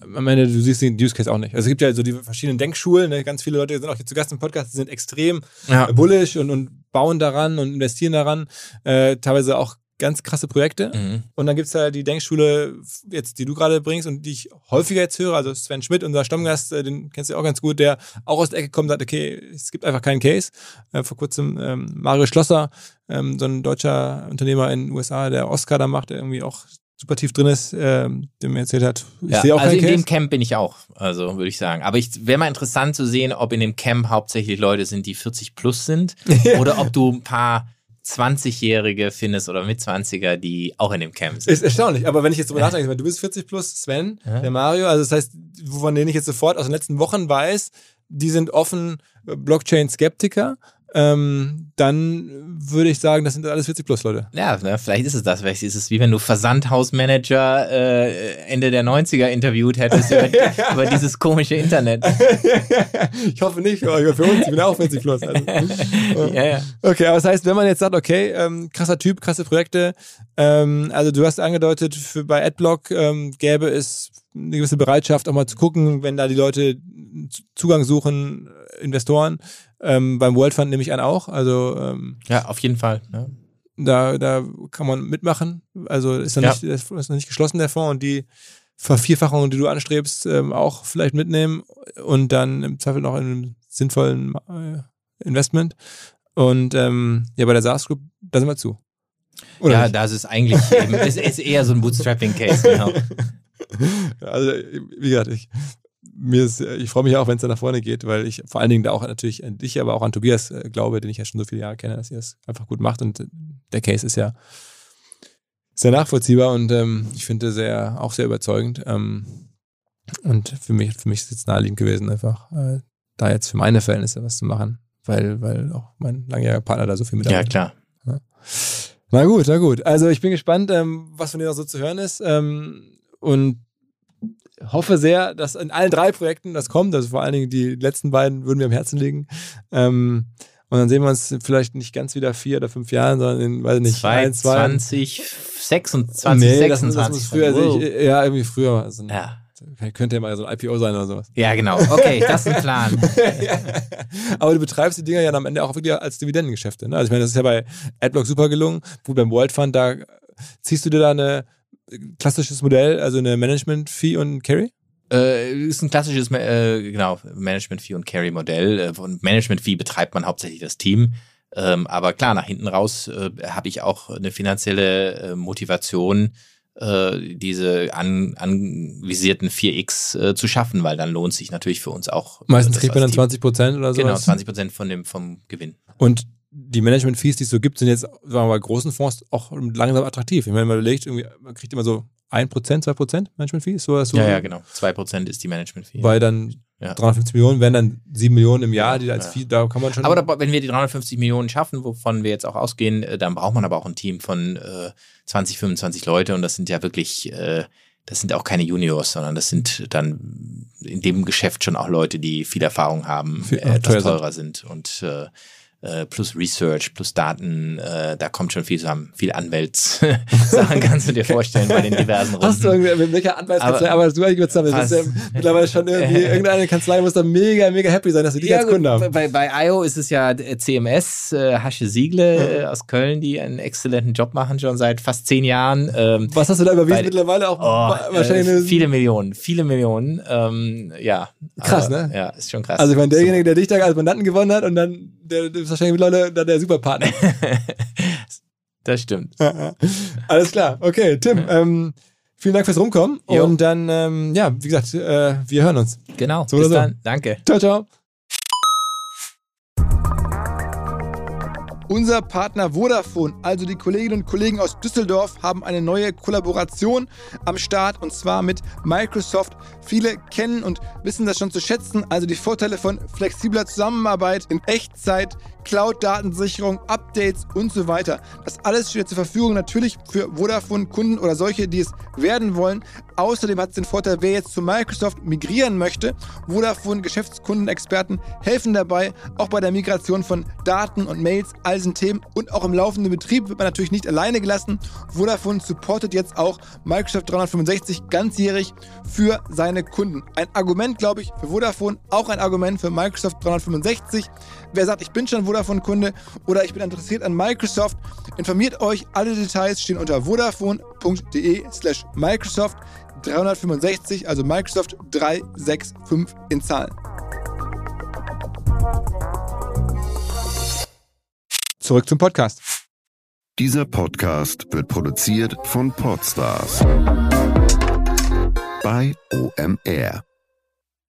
am Ende, du siehst den Use Case auch nicht. Also es gibt ja so die verschiedenen Denkschulen, ne? ganz viele Leute sind auch hier zu Gast im Podcast, sind extrem ja. bullish und, und bauen daran und investieren daran. Äh, teilweise auch ganz krasse Projekte. Mhm. Und dann gibt es ja die Denkschule, jetzt, die du gerade bringst und die ich häufiger jetzt höre. Also Sven Schmidt, unser Stammgast, äh, den kennst du auch ganz gut, der auch aus der Ecke kommt und sagt, okay, es gibt einfach keinen Case. Äh, vor kurzem ähm, Mario Schlosser, ähm, so ein deutscher Unternehmer in den USA, der Oscar da macht, der irgendwie auch super tief drin ist, äh, der mir erzählt hat. Ich ja, sehe auch also in Case. dem Camp bin ich auch, also würde ich sagen. Aber ich wäre mal interessant zu sehen, ob in dem Camp hauptsächlich Leute sind, die 40 plus sind oder ob du ein paar 20-Jährige findest oder mit 20er, die auch in dem Camp sind. Ist erstaunlich, aber wenn ich jetzt drüber nachdenke, du bist 40 plus, Sven, ja. der Mario, also das heißt, von denen ich jetzt sofort aus den letzten Wochen weiß, die sind offen Blockchain-Skeptiker ähm, dann würde ich sagen, das sind alles 40 plus Leute. Ja, na, vielleicht ist es das. Vielleicht ist es wie wenn du Versandhausmanager äh, Ende der 90er interviewt hättest über, über dieses komische Internet. ich hoffe nicht für euch, für uns. Ich bin auch 40 plus. Also. ja, ja. Okay, aber das heißt, wenn man jetzt sagt, okay, ähm, krasser Typ, krasse Projekte, ähm, also du hast angedeutet, für, bei Adblock ähm, gäbe es eine gewisse Bereitschaft, auch mal zu gucken, wenn da die Leute Zugang suchen, Investoren. Ähm, beim World Fund nehme ich an auch. Also ähm, ja, auf jeden Fall. Ja. Da, da kann man mitmachen. Also ist noch, ja. nicht, ist noch nicht geschlossen der Fonds und die Vervierfachung, die du anstrebst, ähm, auch vielleicht mitnehmen und dann im Zweifel noch in einem sinnvollen äh, Investment. Und ähm, ja, bei der SaaS Group, da sind wir zu. Oder ja, nicht? das ist eigentlich eben, ist, ist eher so ein Bootstrapping-Case, genau. Also, wie gesagt, ich mir ist, ich freue mich auch, wenn es da nach vorne geht, weil ich vor allen Dingen da auch natürlich an dich, aber auch an Tobias äh, glaube, den ich ja schon so viele Jahre kenne, dass ihr es einfach gut macht und äh, der Case ist ja sehr nachvollziehbar und ähm, ich finde sehr auch sehr überzeugend. Ähm, und für mich, für mich ist es jetzt naheliegend gewesen, einfach äh, da jetzt für meine Verhältnisse was zu machen, weil, weil auch mein langjähriger Partner da so viel mit Ja, klar. Ja. Na gut, na gut. Also ich bin gespannt, ähm, was von dir noch so zu hören ist. Ähm, und hoffe sehr, dass in allen drei Projekten das kommt. Also vor allen Dingen die letzten beiden würden mir am Herzen liegen. Ähm, und dann sehen wir uns vielleicht nicht ganz wieder vier oder fünf Jahren, sondern in, weiß nicht, 20, 26, nee, 26. Das, das muss früher, also ich, ja, irgendwie früher. Also ja. Könnte ja mal so ein IPO sein oder sowas. Ja, genau. Okay, das ist ein Plan. Aber du betreibst die Dinger ja am Ende auch wirklich als Dividendengeschäfte. Ne? Also ich meine, das ist ja bei Adblock super gelungen. Wo beim World Fund, da ziehst du dir da eine klassisches Modell, also eine Management-Fee und Carry? Äh, ist ein klassisches äh, genau, Management-Fee und Carry-Modell. Äh, von Management-Fee betreibt man hauptsächlich das Team. Ähm, aber klar, nach hinten raus äh, habe ich auch eine finanzielle äh, Motivation, äh, diese an, anvisierten 4x äh, zu schaffen, weil dann lohnt sich natürlich für uns auch. Meistens kriegt man dann 20 Prozent oder so. Genau, 20 Prozent von dem, vom Gewinn. Und die Management-Fees, die es so gibt, sind jetzt, sagen wir mal, bei großen Fonds auch langsam attraktiv. Ich meine, man überlegt, irgendwie, man kriegt immer so 1%, 2% Management-Fees. So, so ja, ja, genau. 2% ist die Management-Fee. Weil dann ja. 350 Millionen wären dann 7 Millionen im Jahr, die als ja. Fee, da kann man schon. Aber da, wenn wir die 350 Millionen schaffen, wovon wir jetzt auch ausgehen, äh, dann braucht man aber auch ein Team von äh, 20, 25 Leute und das sind ja wirklich, äh, das sind auch keine Juniors, sondern das sind dann in dem Geschäft schon auch Leute, die viel Erfahrung haben, viel, äh, etwas teurer sind und äh, äh, plus Research, plus Daten, äh, da kommt schon viel zusammen. Viel Anwältssachen kannst du dir vorstellen bei den diversen Runden. Hast du irgendwie, mit welcher Anwaltskanzlei arbeitest du eigentlich zusammen? Das ist ja mittlerweile schon irgendwie, irgendeine Kanzlei muss da mega, mega happy sein, dass sie dich ja, als Kunde haben. Bei, bei IO ist es ja CMS, äh, Hasche Siegle äh, aus Köln, die einen exzellenten Job machen, schon seit fast zehn Jahren. Ähm, Was hast du da überwiesen? Bei, mittlerweile auch oh, wahrscheinlich äh, viele Millionen, viele Millionen. Ähm, ja. Krass, aber, ne? Ja, ist schon krass. Also ich meine, derjenige, der dich da als Mandanten gewonnen hat und dann der, der ist wahrscheinlich mittlerweile der Superpartner. das stimmt. Alles klar. Okay, Tim, ähm, vielen Dank fürs Rumkommen. Jo. Und dann, ähm, ja, wie gesagt, äh, wir hören uns. Genau. So Bis so. dann. Danke. Ciao, ciao. Unser Partner Vodafone, also die Kolleginnen und Kollegen aus Düsseldorf, haben eine neue Kollaboration am Start und zwar mit Microsoft. Viele kennen und wissen das schon zu schätzen, also die Vorteile von flexibler Zusammenarbeit in Echtzeit, Cloud-Datensicherung, Updates und so weiter. Das alles steht zur Verfügung natürlich für Vodafone-Kunden oder solche, die es werden wollen. Außerdem hat es den Vorteil, wer jetzt zu Microsoft migrieren möchte. Vodafone-Geschäftskundenexperten helfen dabei, auch bei der Migration von Daten und Mails, all diesen Themen und auch im laufenden Betrieb wird man natürlich nicht alleine gelassen. Vodafone supportet jetzt auch Microsoft 365 ganzjährig für seine Kunden. Ein Argument, glaube ich, für Vodafone, auch ein Argument für Microsoft 365. Wer sagt, ich bin schon Vodafone-Kunde oder ich bin interessiert an Microsoft, informiert euch. Alle Details stehen unter vodafone.de slash Microsoft 365, also Microsoft 365 in Zahlen. Zurück zum Podcast. Dieser Podcast wird produziert von Podstars bei OMR.